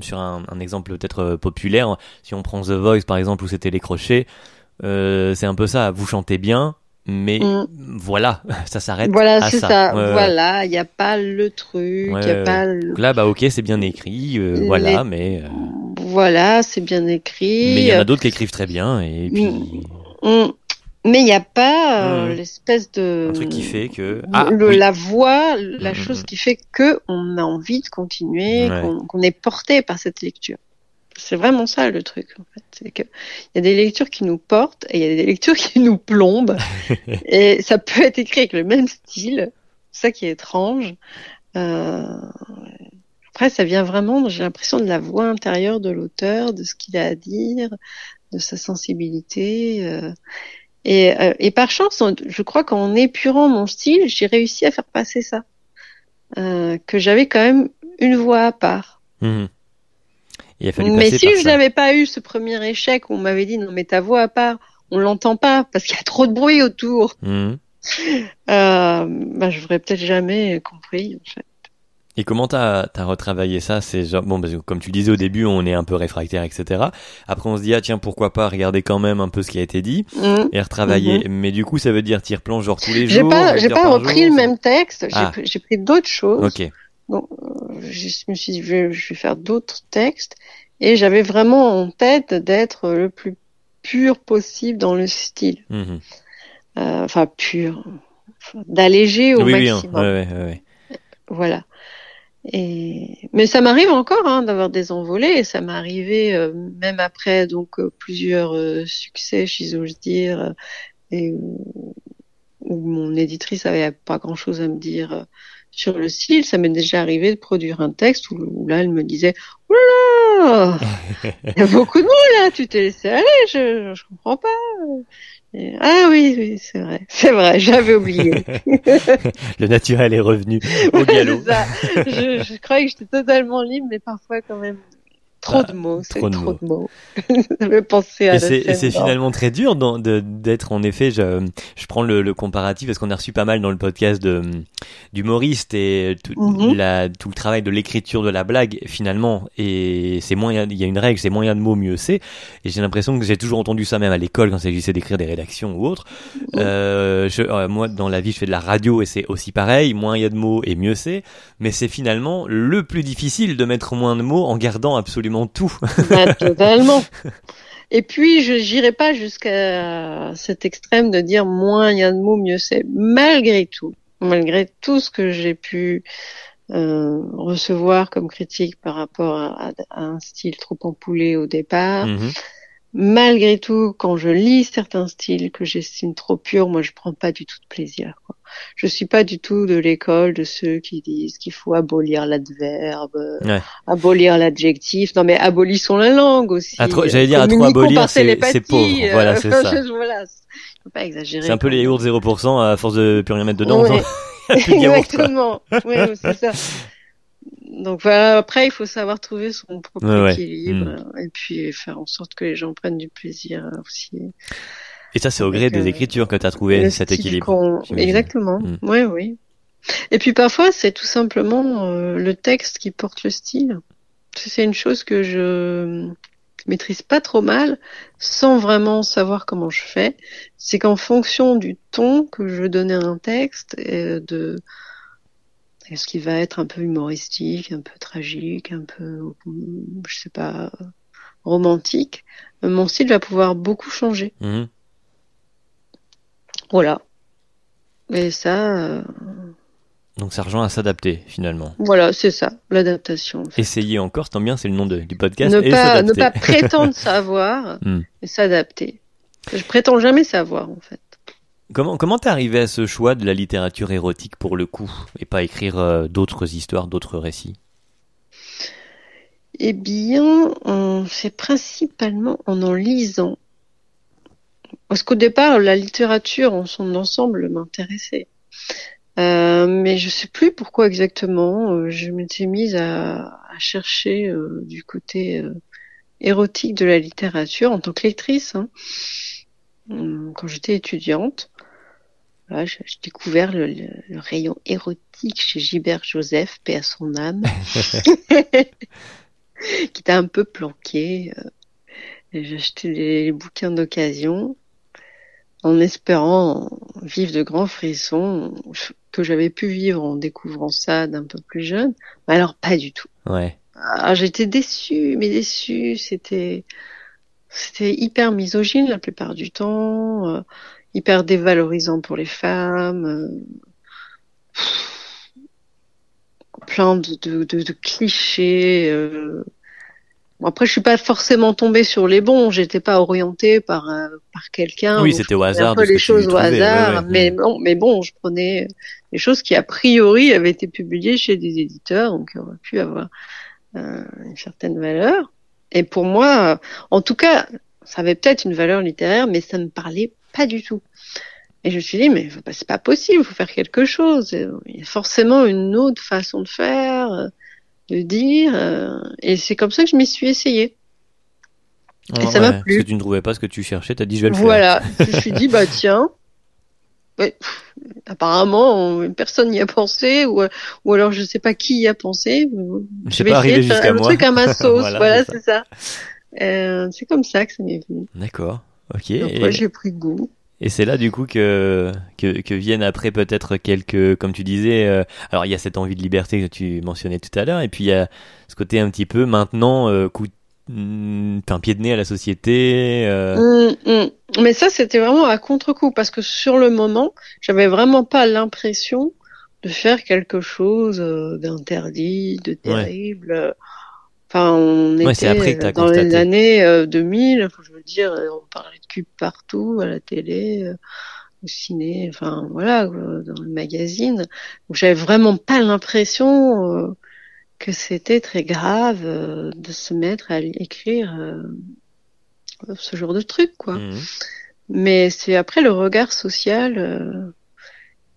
sur un, un exemple peut-être euh, populaire, si on prend The Voice par exemple où c'était les crochets, euh, c'est un peu ça. Vous chantez bien, mais Mm. voilà, ça s'arrête Voilà, à c'est ça. ça. Ouais, ouais. voilà, il n'y a pas le truc, Ouais, n'y a pas le... Là, bah ok, c'est bien écrit, euh, Les- voilà, mais euh, Voilà, c'est bien écrit. Mais il y en a d'autres qui écrivent très bien et puis Mm. Mais il n'y a pas euh, Mm. l'espèce de un truc qui fait que le- ah oui. la voix, la Mm, chose mm. qui fait que on a envie de continuer, Ouais. qu'on qu'on est porté par cette lecture. C'est vraiment ça le truc en fait, c'est que il y a des lectures qui nous portent et il y a des lectures qui nous plombent et ça peut être écrit avec le même style, c'est ça qui est étrange. Euh, Après, ça vient vraiment, j'ai l'impression de la voix intérieure de l'auteur, de ce qu'il a à dire, de sa sensibilité. euh. Et, euh, et par chance, je crois qu'en épurant mon style, j'ai réussi à faire passer ça. Euh, que j'avais quand même une voix à part. Mhm. Il a fallu Mais passer si par je n'avais pas eu ce premier échec où on m'avait dit non mais ta voix à part, on l'entend pas parce qu'il y a trop de bruit autour, Mhm. euh, bah, je n'aurais peut-être jamais compris. En fait. Et comment t'as as retravaillé ça C'est bon parce que comme tu disais au début, on est un peu réfractaire, etc. Après, on se dit ah tiens pourquoi pas regarder quand même un peu ce qui a été dit Mm. et retravailler. Mais du coup, ça veut dire t'y replanches genre tous les J'ai jours. pas, j'ai pas par repris jour, le même texte. J'ai Ah. pris- j'ai pris d'autres choses. Ok. Donc, euh, je me suis dit, je vais, je vais faire d'autres textes. Et j'avais vraiment en tête d'être le plus pur possible dans le style. Mhm. Euh, enfin, pur. D'alléger au oui oui. hein. maximum. Ouais, ouais. Voilà. Et... Mais ça m'arrive encore hein, d'avoir des envolées. Et ça m'est arrivé euh, même après donc euh, plusieurs succès, si j'ose dire, et où, où mon éditrice avait pas grand-chose à me dire sur le style. Ça m'est déjà arrivé de produire un texte où, où là elle me disait Oula, il y a beaucoup de mots là. Tu t'es laissé aller. Je, je comprends pas. Et- ah oui, oui, c'est vrai, c'est vrai. J'avais oublié. Le naturel est revenu au galop. Ça. je, je croyais que j'étais totalement libre, mais parfois quand même trop Ah, de mots, c'est trop trop, de mots. je vais penser à Et c'est, finalement très dur d'être en effet. Je, je prends le, le comparatif parce qu'on a reçu pas mal dans le podcast de d'humoristes et tout, Mhm. la, tout le travail de l'écriture de la blague finalement. Et c'est moins il y a une règle, c'est moins il y a de mots mieux c'est. Et j'ai l'impression que j'ai toujours entendu ça même à l'école quand il s'agissait d'écrire des rédactions ou autres. Euh, je, euh, moi dans la vie je fais de la radio et c'est aussi pareil. Moins il y a de mots et mieux c'est. Mais c'est finalement le plus difficile de mettre moins de mots en gardant absolument tout. Bah, totalement. Et puis, je n'irai pas jusqu'à cet extrême de dire moins il y a de mots, mieux c'est. Malgré tout, malgré tout ce que j'ai pu euh, recevoir comme critique par rapport à, à un style trop empoulé au départ, Mhm. malgré tout, quand je lis certains styles que j'estime trop purs, moi je prends pas du tout de plaisir. Je suis pas du tout de l'école de ceux qui disent qu'il faut abolir l'adverbe, Ouais. abolir l'adjectif. Non mais abolissons la langue aussi. Trop- j'allais dire, à trop abolir, c'est- pauvre. Voilà, c'est ça. voilà. Faut pas exagérer. C'est un peu les yaourts 0% à force de plus rien mettre dedans. Ouais. quoi. Exactement. Oui, c'est ça. Donc voilà, après il faut savoir trouver son propre Ouais, équilibre Mm. euh, et puis faire en sorte que les gens prennent du plaisir aussi. Et ça, c'est au gré des écritures que tu as trouvé cet équilibre. Exactement. Mm. Oui, oui. Et puis parfois c'est tout simplement euh, le texte qui porte le style. C'est une chose que je maîtrise pas trop mal, sans vraiment savoir comment je fais. C'est qu'en fonction du ton que je veux donner à un texte, et de est-ce qu'il va être un peu humoristique, un peu tragique, un peu, je sais pas, romantique, mon style va pouvoir beaucoup changer. Mhm. Voilà. Et ça, euh, Donc ça rejoint à s'adapter finalement. voilà, c'est ça, l'adaptation. en fait. Essayer encore, tant bien, c'est le nom de- du podcast. Ne et pas, ne pas prétendre savoir Hmm. et s'adapter. Je prétends jamais savoir, en fait. Comment comment t'es arrivé à ce choix de la littérature érotique pour le coup et pas écrire euh, d'autres histoires, d'autres récits? Eh bien, c'est principalement en en lisant. Parce qu'au départ, la littérature en son ensemble m'intéressait. Euh, mais je sais plus pourquoi exactement. euh, je m'étais mise à, à chercher euh, du côté euh, érotique de la littérature en tant que lectrice. hein. Hum, Quand j'étais étudiante, voilà, j'ai découvert le, le- le rayon érotique chez Gilbert Joseph, paix à son âme qui était un peu planqué. euh, J'ai acheté des bouquins d'occasion en espérant vivre de grands frissons que j'avais pu vivre en découvrant ça d'un peu plus jeune. Mais alors pas du tout. Ouais. Ah, j'étais déçue, mais déçue. C'était, c'était hyper misogyne la plupart du temps, euh, hyper dévalorisant pour les femmes. euh, plein de, de, de, de clichés. euh. Bon, après, je suis pas forcément tombée sur les bons. J'étais pas orientée par euh, par quelqu'un. Oui, c'était au hasard Un peu de les choses au ouais, hasard, ouais. mais bon, mais bon, je prenais des choses qui a priori avaient été publiées chez des éditeurs, donc qui auraient pu avoir euh, une certaine valeur. Et pour moi, en tout cas, ça avait peut-être une valeur littéraire, mais ça me parlait pas du tout. Et je me suis dit, mais bah, c'est pas possible, il faut faire quelque chose. Euh, Il y a forcément une autre façon de faire, euh, de dire. euh, et c'est comme ça que je m'y suis essayée. Et ça m'a plu. Parce que tu ne trouvais pas ce que tu cherchais, t'as dit je vais le faire. Voilà, je me suis dit, bah tiens, pff, apparemment, on- personne n'y a pensé, ou, ou alors je sais pas qui y a pensé. C'est Je vais pas essayer de faire moi. truc à ma sauce, Voilà, voilà, c'est ça. Euh, c'est comme ça que ça m'est venu. D'accord. Ok. Donc, Et, j'ai pris goût. Et c'est là du coup que, que que viennent après peut-être quelques, comme tu disais. euh, alors il y a cette envie de liberté que tu mentionnais tout à l'heure, et puis il y a ce côté un petit peu maintenant euh, coup, un pied de nez à la société. euh, Hum, hum. Mais ça, c'était vraiment à contre-coup, parce que sur le moment, j'avais vraiment pas l'impression de faire quelque chose euh, d'interdit, de terrible. Enfin, on Ouais, était après que t'as euh, dans les années euh, 2000, je veux dire, euh, on parlait de cul partout, à la télé, euh, au ciné, enfin voilà, euh, dans le magazine. Donc j'avais vraiment pas l'impression euh, que c'était très grave euh, de se mettre à écrire euh, ce genre de truc, quoi. mhm. Mais c'est après le regard social euh,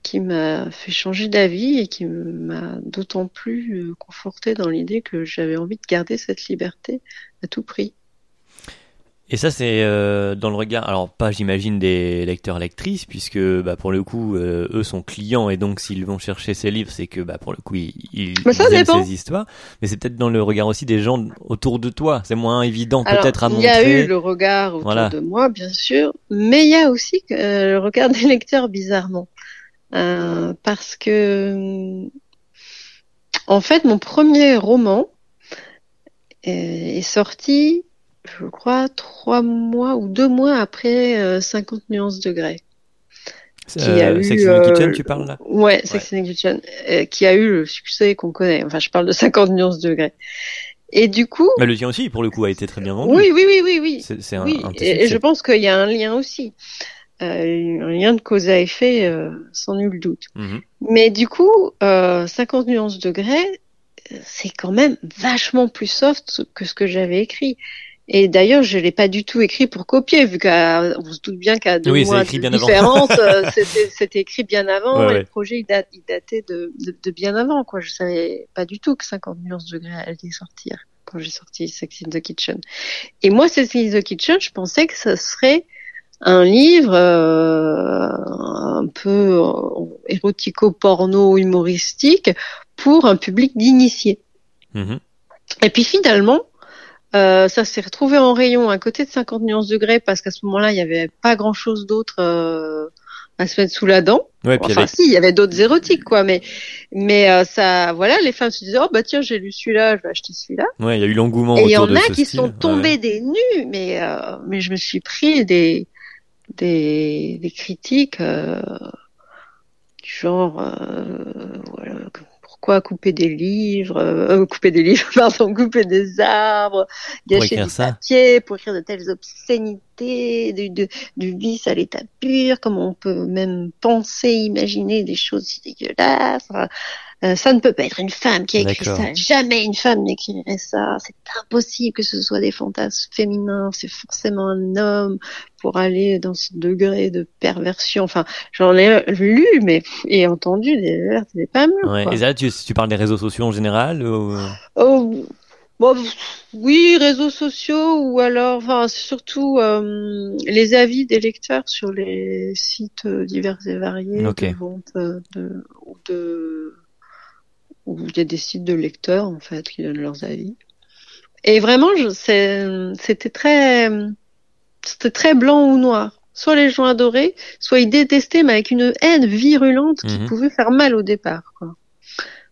qui m'a fait changer d'avis et qui m'a d'autant plus euh, conforté dans l'idée que j'avais envie de garder cette liberté à tout prix. Et ça, c'est euh, dans le regard. Alors, pas, j'imagine, des lecteurs lectrices, puisque bah, pour le coup, euh, eux sont clients et donc s'ils vont chercher ces livres, c'est que bah, pour le coup, ils, ils, ils aiment ces histoires. Mais c'est peut-être dans le regard aussi des gens autour de toi. C'est moins évident peut-être à il y a montrer. eu le regard autour Voilà. de moi, bien sûr, mais il y a aussi euh, le regard des lecteurs bizarrement, Euh, parce que en fait, mon premier roman est, est sorti, je crois, trois mois ou deux mois après euh, 50 nuances de grès. qui a Euh, eu, euh, Kitchen, tu parles là? Ouais, Sex and the Kitchen, euh, qui a eu le succès qu'on connaît. Enfin, je parle de 50 nuances de. Et du coup, Mais le tien aussi, pour le coup, a été très bien vendu. oui, oui, oui, oui, oui. C'est un, Oui, un et, je pense qu'il y a un lien aussi. Euh, un lien de cause à effet, euh, sans nul doute. Mhm. Mais du coup, euh, 50 nuances de grès, euh, c'est quand même vachement plus soft que ce que j'avais écrit. Et d'ailleurs, je l'ai pas du tout écrit pour copier, vu qu'on se doute bien qu'à deux Oui, mois de différence, euh, c'était écrit bien avant. Ouais, et ouais. le projet, il, date, il datait de, de, de bien avant. Quoi, je savais pas du tout que 50 nuances de grès allait sortir quand j'ai sorti Sex in the Kitchen. Et moi, Sex in the Kitchen, je pensais que ce serait un livre euh, un peu euh, érotico-porno humoristique pour un public d'initiés. Mhm. Et puis finalement, euh, ça s'est retrouvé en rayon à côté de 50 nuances de parce qu'à ce moment-là, il n'y avait pas grand-chose d'autre euh, à se mettre sous la dent. Ouais, Enfin, si, il y avait d'autres érotiques, quoi. Mais, mais euh, ça, voilà, les femmes se disaient, oh bah tiens, j'ai lu celui-là, je vais acheter celui-là. ouais, il y a eu l'engouement Et il y en a qui style. sont tombés ouais. des nus, mais euh, mais je me suis pris des des, des critiques euh, du genre euh, voilà, pourquoi couper des livres, euh, couper des livres, pardon, couper des arbres, gâcher du ça. papier, pour écrire de telles obscénités, du, du, du vice à l'état pur, comment on peut même penser, imaginer des choses si dégueulasses. Euh, ça ne peut pas être une femme qui a écrit ça. Jamais une femme n'écrirait ça. C'est impossible que ce soit des fantasmes féminins. C'est forcément un homme pour aller dans ce degré de perversion. Enfin, j'en ai lu, mais et entendu des vertes et des pas mûres. Ouais. Et là, tu, tu parles des réseaux sociaux en général ou... Oh, bon, oui, réseaux sociaux ou alors, enfin, surtout euh, les avis des lecteurs sur les sites euh, divers et variés Ok. de vente euh, de, ou de où il y a des sites de lecteurs en fait qui donnent leurs avis. Et vraiment, c'était très, c'était très blanc ou noir. Soit les gens adoraient, soit ils détestaient, mais avec une haine virulente qui Mhm. pouvait faire mal au départ. Quoi.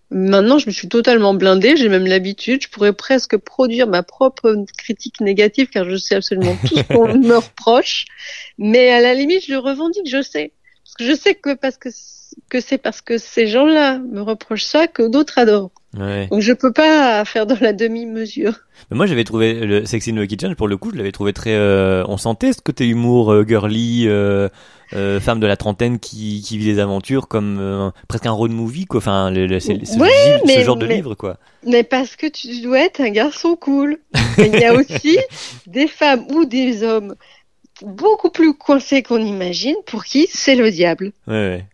Maintenant, je me suis totalement blindée, j'ai même l'habitude, je pourrais presque produire ma propre critique négative car je sais absolument tout ce qu'on me reproche, mais à la limite, je le revendique, je sais. Parce que je sais que parce que que c'est parce que ces gens-là me reprochent ça que d'autres adorent. Ouais. Donc je peux pas faire dans la demi-mesure. Mais moi, j'avais trouvé le Sex in the Kitchen, pour le coup, je l'avais trouvé très. euh, on sentait ce côté humour euh, girly, euh, femme de la trentaine qui, qui vit des aventures comme presque un road movie, quoi. Enfin, le, le- c'est- ce, Ouais, gi- ce mais- genre de mais- livre, quoi. Mais parce que tu dois être un garçon cool. Il y a aussi des femmes ou des hommes beaucoup plus coincés qu'on imagine pour qui c'est le diable. Ouais, ouais.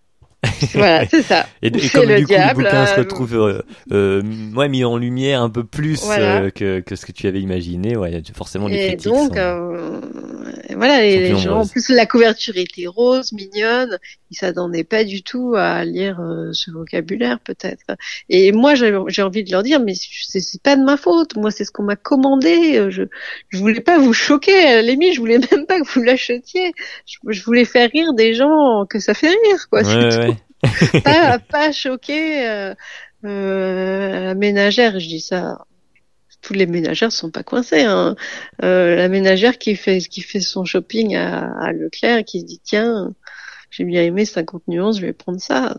Voilà, c'est ça. Et, et comme le du coup diable, le bouquin se euh, retrouve euh, euh, ouais, mis en lumière un peu plus Voilà. euh, que, que ce que tu avais imaginé, ouais, forcément les Et critiques donc, sont- euh, voilà, et les gens, en plus la couverture était rose, mignonne, ils s'attendaient pas du tout à lire ce vocabulaire peut-être. Et moi, j'ai envie de leur dire, mais c'est pas de ma faute, moi c'est ce qu'on m'a commandé, je je voulais pas vous choquer, à la limite, je voulais même pas que vous l'achetiez, je, je voulais faire rire des gens que ça fait rire, quoi. ouais. pas, pas choquer euh, euh, la ménagère, je dis ça. Tous les ménagères sont pas coincés. Hein. Euh, la ménagère qui fait qui fait son shopping à, à Leclerc et qui se dit tiens, j'ai bien aimé 50 nuances, je vais prendre ça.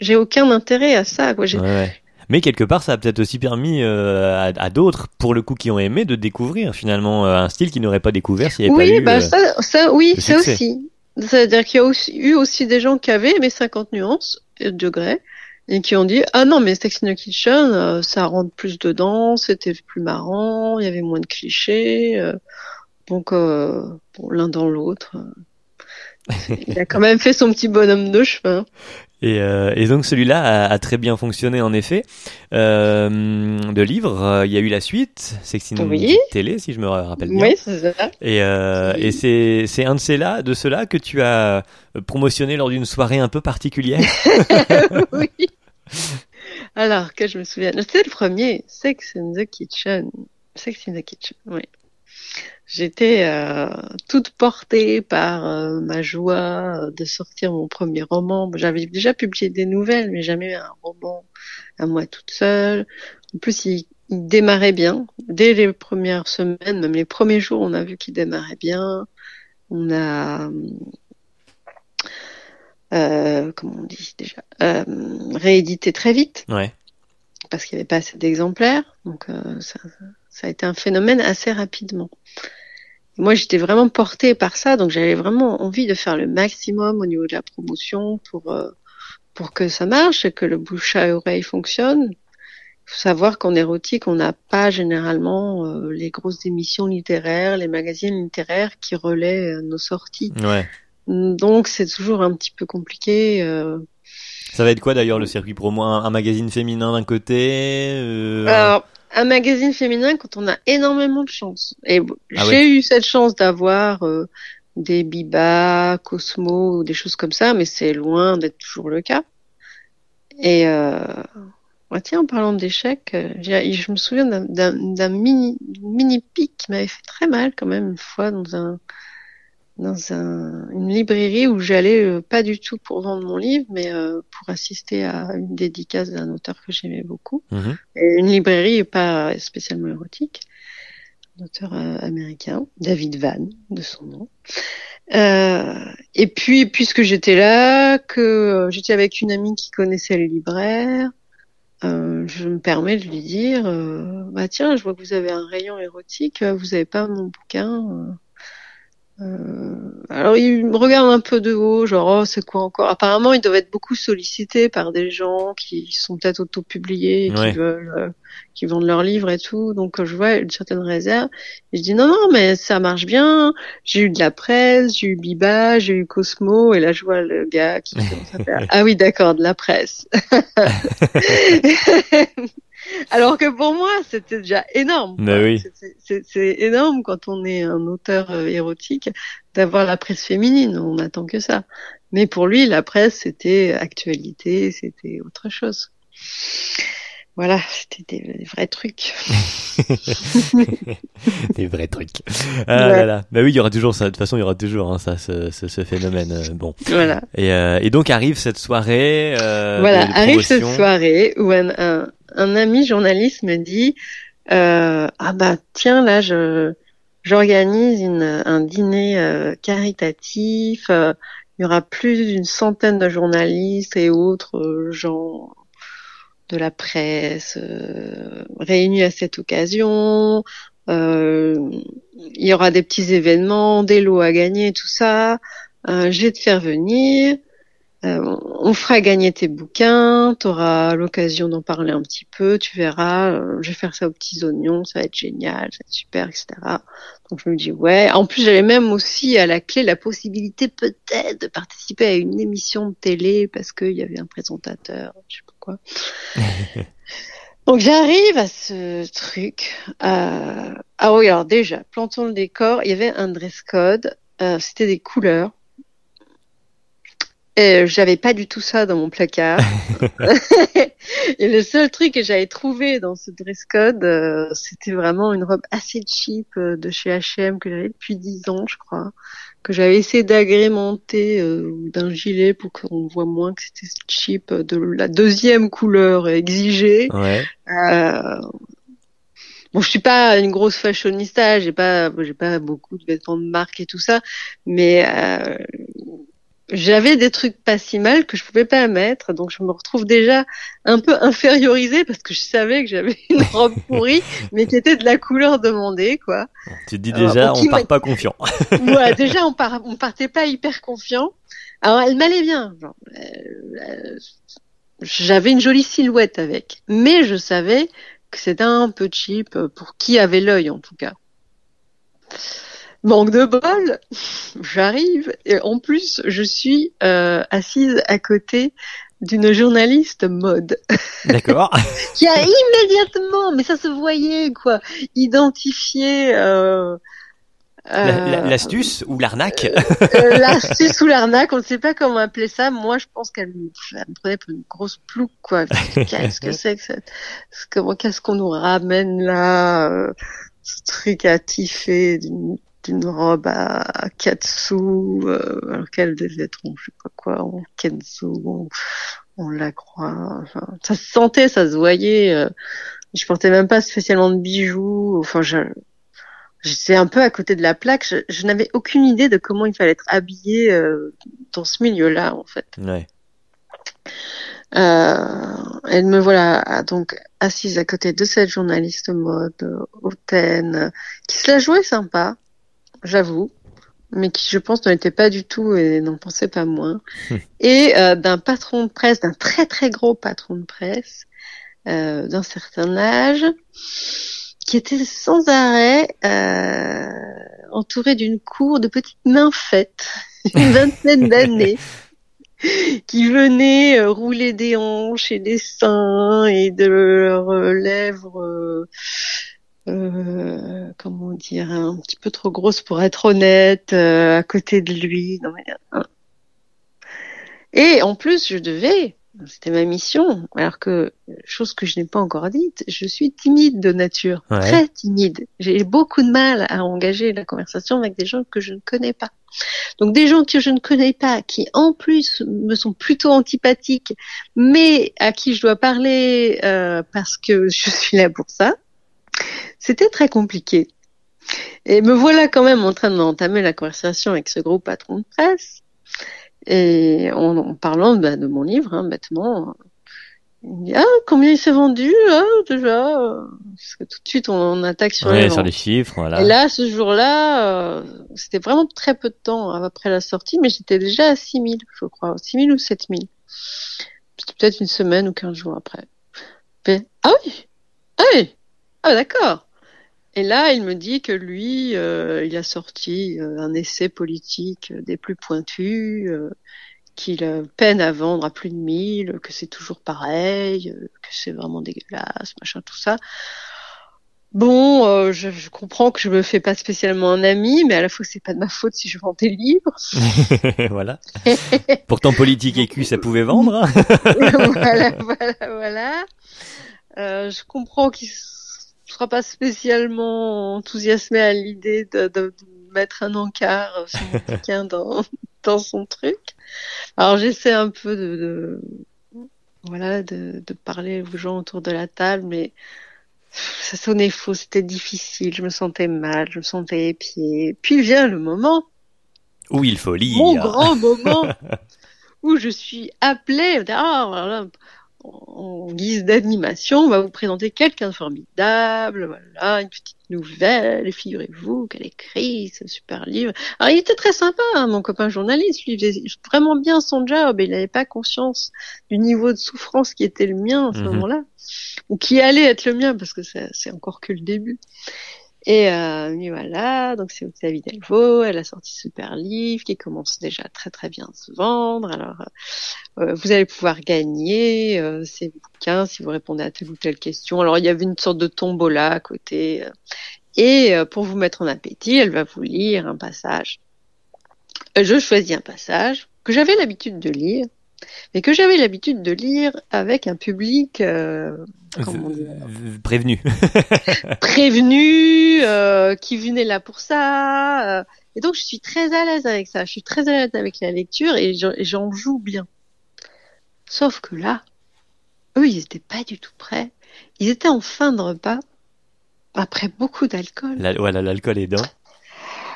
J'ai aucun intérêt à ça. Quoi. Ouais, ouais. Mais quelque part, ça a peut-être aussi permis euh, à, à d'autres, pour le coup, qui ont aimé, de découvrir finalement euh, un style qu'ils n'auraient pas découvert s'il n'y avait Oui, pas eu. bah euh, ça, ça, oui, ça aussi. C'est-à-dire qu'il y a aussi, eu aussi des gens qui avaient aimé 50 nuances de Grey et qui ont dit ah non mais Sex in the Kitchen euh, ça rentre plus dedans, c'était plus marrant, il y avait moins de clichés, euh, donc euh, bon, l'un dans l'autre. euh, il a quand même fait son petit bonhomme de chemin. Et, euh, et donc celui-là a, a très bien fonctionné en effet. Euh, de livre, euh, il y a eu la suite, Sex in Oui. Télé, si je me rappelle bien. Oui, c'est ça. Et, euh, et c'est un de ces là, de ceux-là que tu as euh, promotionné lors d'une soirée un peu particulière. oui. Alors que je me souviens, c'était le premier, Sex in the Kitchen. Sex in the Kitchen, oui. J'étais euh, toute portée par euh, ma joie de sortir mon premier roman. J'avais déjà publié des nouvelles, mais jamais un roman à moi toute seule. En plus, il, il démarrait bien. Dès les premières semaines, même les premiers jours, on a vu qu'il démarrait bien. On a euh, comment on dit déjà, euh, réédité très vite Ouais. parce qu'il n'y avait pas assez d'exemplaires. Donc euh, ça, ça a été un phénomène assez rapidement. Moi, j'étais vraiment portée par ça, donc j'avais vraiment envie de faire le maximum au niveau de la promotion pour euh, pour que ça marche et que le bouche à oreille fonctionne. Il faut savoir qu'en érotique, on n'a pas généralement euh, les grosses émissions littéraires, les magazines littéraires qui relaient euh, nos sorties. Ouais. Donc c'est toujours un petit peu compliqué. euh. Ça va être quoi d'ailleurs le circuit promo? Un, un magazine féminin d'un côté euh, Alors, un magazine féminin quand on a énormément de chance. Et Ah j'ai eu cette chance d'avoir euh, des Biba, Cosmo, ou des choses comme ça, mais c'est loin d'être toujours le cas. Et euh, tiens, en parlant d'échecs, euh, je me souviens d'un mini mini pic qui m'avait fait très mal quand même une fois dans un dans un, une librairie où j'allais euh, pas du tout pour vendre mon livre, mais euh, pour assister à une dédicace d'un auteur que j'aimais beaucoup. mhm. Et une librairie pas spécialement érotique, un auteur euh, américain, David Van, de son nom. Euh, et puis, puisque j'étais là, que euh, j'étais avec une amie qui connaissait le libraire, euh, je me permets de lui dire, euh, bah tiens, je vois que vous avez un rayon érotique, vous avez pas mon bouquin. Euh. Alors il me regarde un peu de haut, genre oh c'est quoi encore? Apparemment ils doivent être beaucoup sollicités par des gens qui sont peut-être auto-publiés, et Ouais. qui veulent, euh, qui vendent leurs livres et tout. Donc euh, je vois une certaine réserve. Et je dis non non mais ça marche bien. J'ai eu de la presse, j'ai eu Biba, j'ai eu Cosmo et là je vois le gars qui commence à faire ah oui d'accord de la presse. Alors que pour moi, c'était déjà énorme. Oui. C'est- énorme quand on est un auteur euh, érotique d'avoir la presse féminine. On n'attend que ça. Mais pour lui, la presse, c'était actualité, c'était autre chose. voilà, c'était des, vrais trucs. des vrais trucs. Ah là là. Bah oui, il y aura toujours ça. De toute façon, il y aura toujours hein, ça, ce, ce, phénomène. Euh, bon. Voilà. Et, euh, et donc arrive cette soirée. Euh, voilà, arrive cette soirée où un, un, un, ami journaliste me dit euh, ah bah tiens là je j'organise un dîner euh, caritatif. il y aura plus d'une centaine de journalistes et autres gens de la presse euh, réunis à cette occasion. Euh, il y aura des petits événements, des lots à gagner, tout ça. Euh, je vais faire venir. Euh, on fera gagner tes bouquins, tu auras l'occasion d'en parler un petit peu, tu verras, euh, je vais faire ça aux petits oignons, ça va être génial, ça va être super, etc. Donc je me dis ouais. En plus j'avais même aussi à la clé la possibilité peut-être de participer à une émission de télé parce qu'il y avait un présentateur, je sais pas quoi. Donc j'arrive à ce truc. Euh... Ah oui alors déjà, plantons le décor, il y avait un dress code, euh, c'était des couleurs. Et j'avais pas du tout ça dans mon placard. et le seul truc que j'avais trouvé dans ce dress code, euh, c'était vraiment une robe assez cheap euh, de chez H&M que j'avais depuis 10 ans, je crois, que j'avais essayé d'agrémenter euh, d'un gilet pour qu'on voit moins que c'était cheap de la deuxième couleur exigée. Ouais. Bon, je suis pas une grosse fashionista, j'ai pas, j'ai pas beaucoup de vêtements de marque et tout ça, mais euh, j'avais des trucs pas si mal que je pouvais pas mettre, donc je me retrouve déjà un peu infériorisée parce que je savais que j'avais une robe pourrie, mais qui était de la couleur demandée, quoi. Tu te dis déjà, on part pas confiant. ouais, déjà on part, on partait pas hyper confiant. Alors elle m'allait bien, euh, euh, j'avais une jolie silhouette avec, mais je savais que c'était un peu cheap pour qui avait l'œil en tout cas. Manque de bol, j'arrive et en plus je suis euh, assise à côté d'une journaliste mode. D'accord. qui a immédiatement, mais ça se voyait quoi, identifié. Euh, euh, L'astuce ou l'arnaque euh, L'astuce ou l'arnaque, on ne sait pas comment appeler ça. Moi, je pense qu'elle me, prenait pour une grosse plouc, quoi. Qu'est-ce que c'est que ça Comment qu'est-ce qu'on nous ramène là Ce truc à tiffer d'une d'une robe à 4 sous, euh, alors qu'elle devait être, je sais pas quoi, en kenzo, on, on la croit. Enfin, ça se sentait, ça se voyait. Euh, je portais même pas spécialement de bijoux. Enfin, je, j'étais un peu à côté de la plaque. Je, je n'avais aucune idée de comment il fallait être habillé euh, dans ce milieu-là, en fait. Ouais. Euh, elle me voilà donc assise à côté de cette journaliste mode hautaine qui se la jouait sympa j'avoue, mais qui, je pense, n'en était pas du tout et n'en pensait pas moins. Hmm. et euh, d'un patron de presse, d'un très très gros patron de presse, euh, d'un certain âge, qui était sans arrêt euh, entouré d'une cour de petites nymphètes, une vingtaine d'années. qui venaient euh, rouler des hanches et des seins et de leurs lèvres euh, comment dire, un petit peu trop grosse pour être honnête, euh, à côté de lui. Non, mais, hein. Et en plus, je devais, c'était ma mission, alors que, chose que je n'ai pas encore dite, je suis timide de nature, très timide. J'ai beaucoup de mal à engager la conversation avec des gens que je ne connais pas. Donc des gens que je ne connais pas, qui en plus me sont plutôt antipathiques, mais à qui je dois parler euh, parce que je suis là pour ça, c'était très compliqué. Et me voilà quand même en train d'entamer la conversation avec ce gros patron de presse. Et en, parlant bah, de mon livre, hein, bêtement, il me dit ah combien il s'est vendu là déjà parce que tout de suite on, attaque sur, les, sur les chiffres voilà. Et là ce jour-là euh, c'était vraiment très peu de temps après la sortie mais j'étais déjà à 6000 je crois 6000 ou 7000 c'était peut-être une semaine ou 15 jours après. ah oui ah oui ah d'accord et là, il me dit que lui, euh, il a sorti euh, un essai politique euh, des plus pointus, qu'il peine à vendre à plus de 1000, que c'est toujours pareil, que c'est vraiment dégueulasse, machin, tout ça. Bon, je, je, comprends que je me fais pas spécialement un ami, mais à la fois c'est pas de ma faute si je vends des livres. voilà. Pourtant politique et cul, ça pouvait vendre. Hein. voilà, voilà, voilà. Euh, je comprends qu'il sera pas spécialement enthousiasmé à l'idée de, de, mettre un encart sur mon bouquin dans, dans son truc. Alors j'essaie un peu de, de voilà de, de, parler aux gens autour de la table, mais ça sonnait faux, c'était difficile, je me sentais mal, je me sentais épiée. Puis vient le moment où il faut lire. Mon grand moment où je suis appelée. Voilà, en guise d'animation, on va vous présenter quelqu'un de formidable, voilà, une petite nouvelle, figurez-vous qu'elle écrit ce super livre. Alors il était très sympa, hein, mon copain journaliste, lui faisait vraiment bien son job et il n'avait pas conscience du niveau de souffrance qui était le mien à ce mhm. moment-là, ou qui allait être le mien parce que c'est encore que le début. Et euh, voilà, donc c'est Octavie Delvaux, elle a sorti super livre qui commence déjà très très bien à se vendre. Alors euh, euh, vous allez pouvoir gagner euh, ces bouquins si vous répondez à telle ou telle question. Alors il y avait une sorte de tombola à côté. et pour vous mettre en appétit, elle va vous lire un passage. Je choisis un passage que j'avais l'habitude de lire mais que j'avais l'habitude de lire avec un public euh, prévenu, prévenu, euh, qui venait là pour ça. Euh. et donc je suis très à l'aise avec ça. Je suis très à l'aise avec la lecture et j'en joue bien. Sauf que là, eux, ils n'étaient pas du tout prêts. Ils étaient en fin de repas après beaucoup d'alcool. voilà, l'alcool est dans.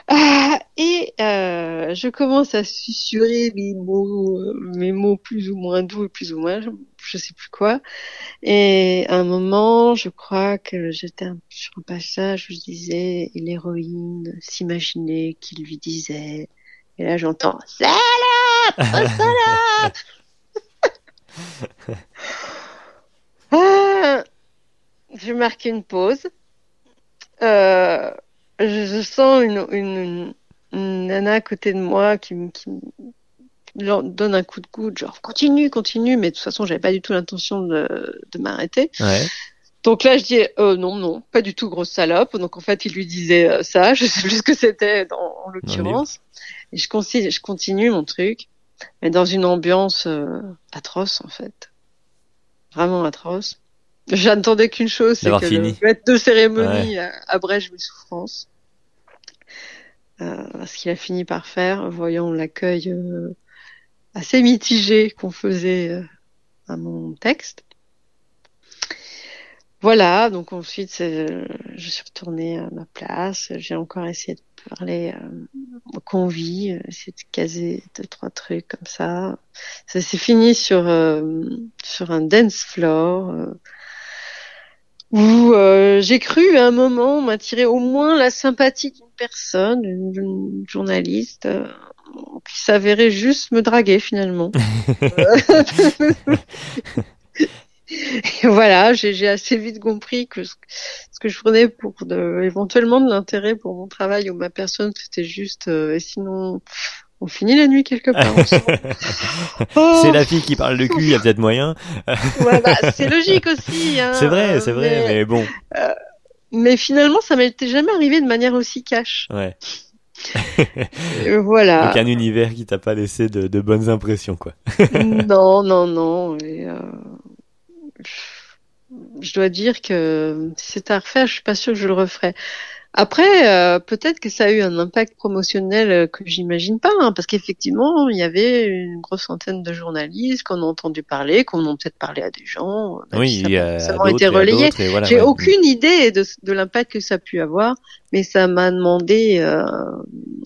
Ah, et euh, je commence à susurrer mes mots, mes mots plus ou moins doux et plus ou moins, je, je sais plus quoi. Et à un moment, je crois que j'étais sur un passage où je disais, l'héroïne s'imaginait qu'il lui disait. Et là, j'entends salope, oh, salope. ah, je marque une pause. Euh, je, sens une, une, une, nana à côté de moi qui, qui me donne un coup de coude, genre continue, continue, mais de toute façon, j'avais pas du tout l'intention de, de m'arrêter. Ouais. Donc là, je dis euh, non, non, pas du tout grosse salope. Donc en fait, il lui disait euh, ça, je sais plus ce que c'était dans, en l'occurrence. Et je continue, je continue mon truc, mais dans une ambiance euh, atroce en fait, vraiment atroce. J'attendais qu'une chose, c'est que le maître de cérémonie abrège mes souffrances. Euh, ce qu'il a fini par faire, voyant l'accueil euh, assez mitigé qu'on faisait euh, à mon texte. Voilà, donc ensuite je suis retournée à ma place, j'ai encore essayé de parler euh, au convie, essayer de caser deux trois trucs comme ça. Ça s'est fini sur sur un dance floor où euh, j'ai cru à un moment m'attirer au moins la sympathie d'une personne, d'une journaliste, euh, qui s'avérait juste me draguer finalement. Et voilà, j'ai assez vite compris que ce, que je prenais pour de, éventuellement de l'intérêt pour mon travail ou ma personne, c'était juste. Euh, et sinon, on finit la nuit quelque part. oh, c'est la fille qui parle de cul, il y a peut-être moyen. ouais, bah, c'est logique aussi. Hein, c'est vrai, c'est vrai, mais, bon. Euh, mais finalement, ça m'était jamais arrivé de manière aussi cash. Ouais. voilà. Donc un univers qui t'a pas laissé de, de, bonnes impressions, quoi. non, non, non. Et, euh, je dois dire que si c'était à refaire, je suis pas sûre que je le referais. Après, euh, peut-être que ça a eu un impact promotionnel euh, que j'imagine pas, hein, parce qu'effectivement, il y avait une grosse centaine de journalistes qu'on a entendu parler, qu'on a peut-être parlé à des gens. Oui, ça, ça a été relayé. J'ai aucune idée de, de l'impact que ça a pu avoir, mais ça m'a demandé euh,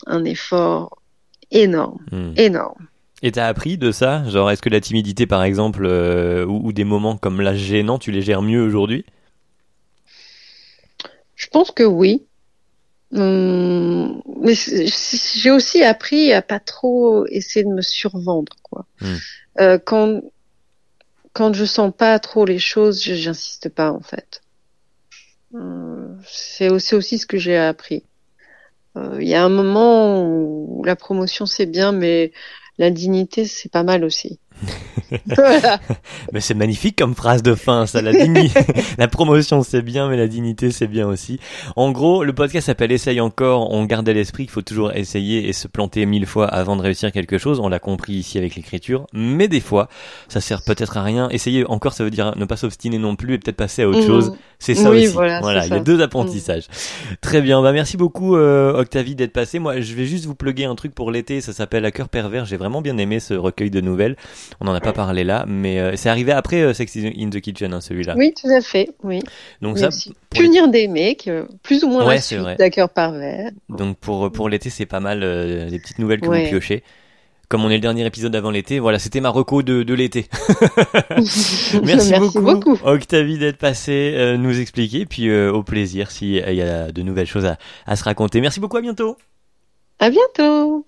un effort énorme, hmm. énorme. Et t'as appris de ça? Genre, est-ce que la timidité, par exemple, ou, ou, des moments comme la gênant, tu les gères mieux aujourd'hui? Je pense que oui. Hum, mais j'ai aussi appris à pas trop essayer de me survendre, quoi. Hmm. Euh, quand quand je sens pas trop les choses, j'insiste pas en fait. Euh, c'est aussi aussi ce que j'ai appris. Euh, il y a un moment où la promotion c'est bien, mais l'indignité c'est pas mal aussi. Voilà. Mais c'est magnifique comme phrase de fin, ça. La, digni- la promotion, c'est bien, mais la dignité, c'est bien aussi. En gros, le podcast s'appelle Essaye encore. On garde à l'esprit qu'il faut toujours essayer et se planter mille fois avant de réussir quelque chose. On l'a compris ici avec l'écriture. Mais des fois, ça sert peut-être à rien. Essayer encore, ça veut dire ne pas s'obstiner non plus et peut-être passer à autre Mhm. chose. C'est ça Oui, aussi. voilà, il y a deux apprentissages. Très bien. Bah, merci beaucoup, euh, Octavie, d'être passée. Moi, je vais juste vous plugger un truc pour l'été. Ça s'appelle À cœur pervers. J'ai vraiment bien aimé ce recueil de nouvelles. On n'en a pas parlé là, mais euh, c'est arrivé après euh, Sex in the Kitchen, hein, celui-là. Oui, tout à fait. Oui. Donc Mais ça, aussi les- Punir des mecs, euh, plus ou moins Ouais, la suite vrai. d'accord donc pour pour l'été, c'est pas mal euh, des petites nouvelles que Ouais. vous piochez. Comme on est le dernier épisode avant l'été, voilà, c'était ma reco de, de l'été. Merci, beaucoup, beaucoup. Octavie, d'être passée, euh, nous expliquer, puis euh, au plaisir s'il y a de nouvelles choses à, à se raconter. Merci beaucoup, à bientôt. À bientôt.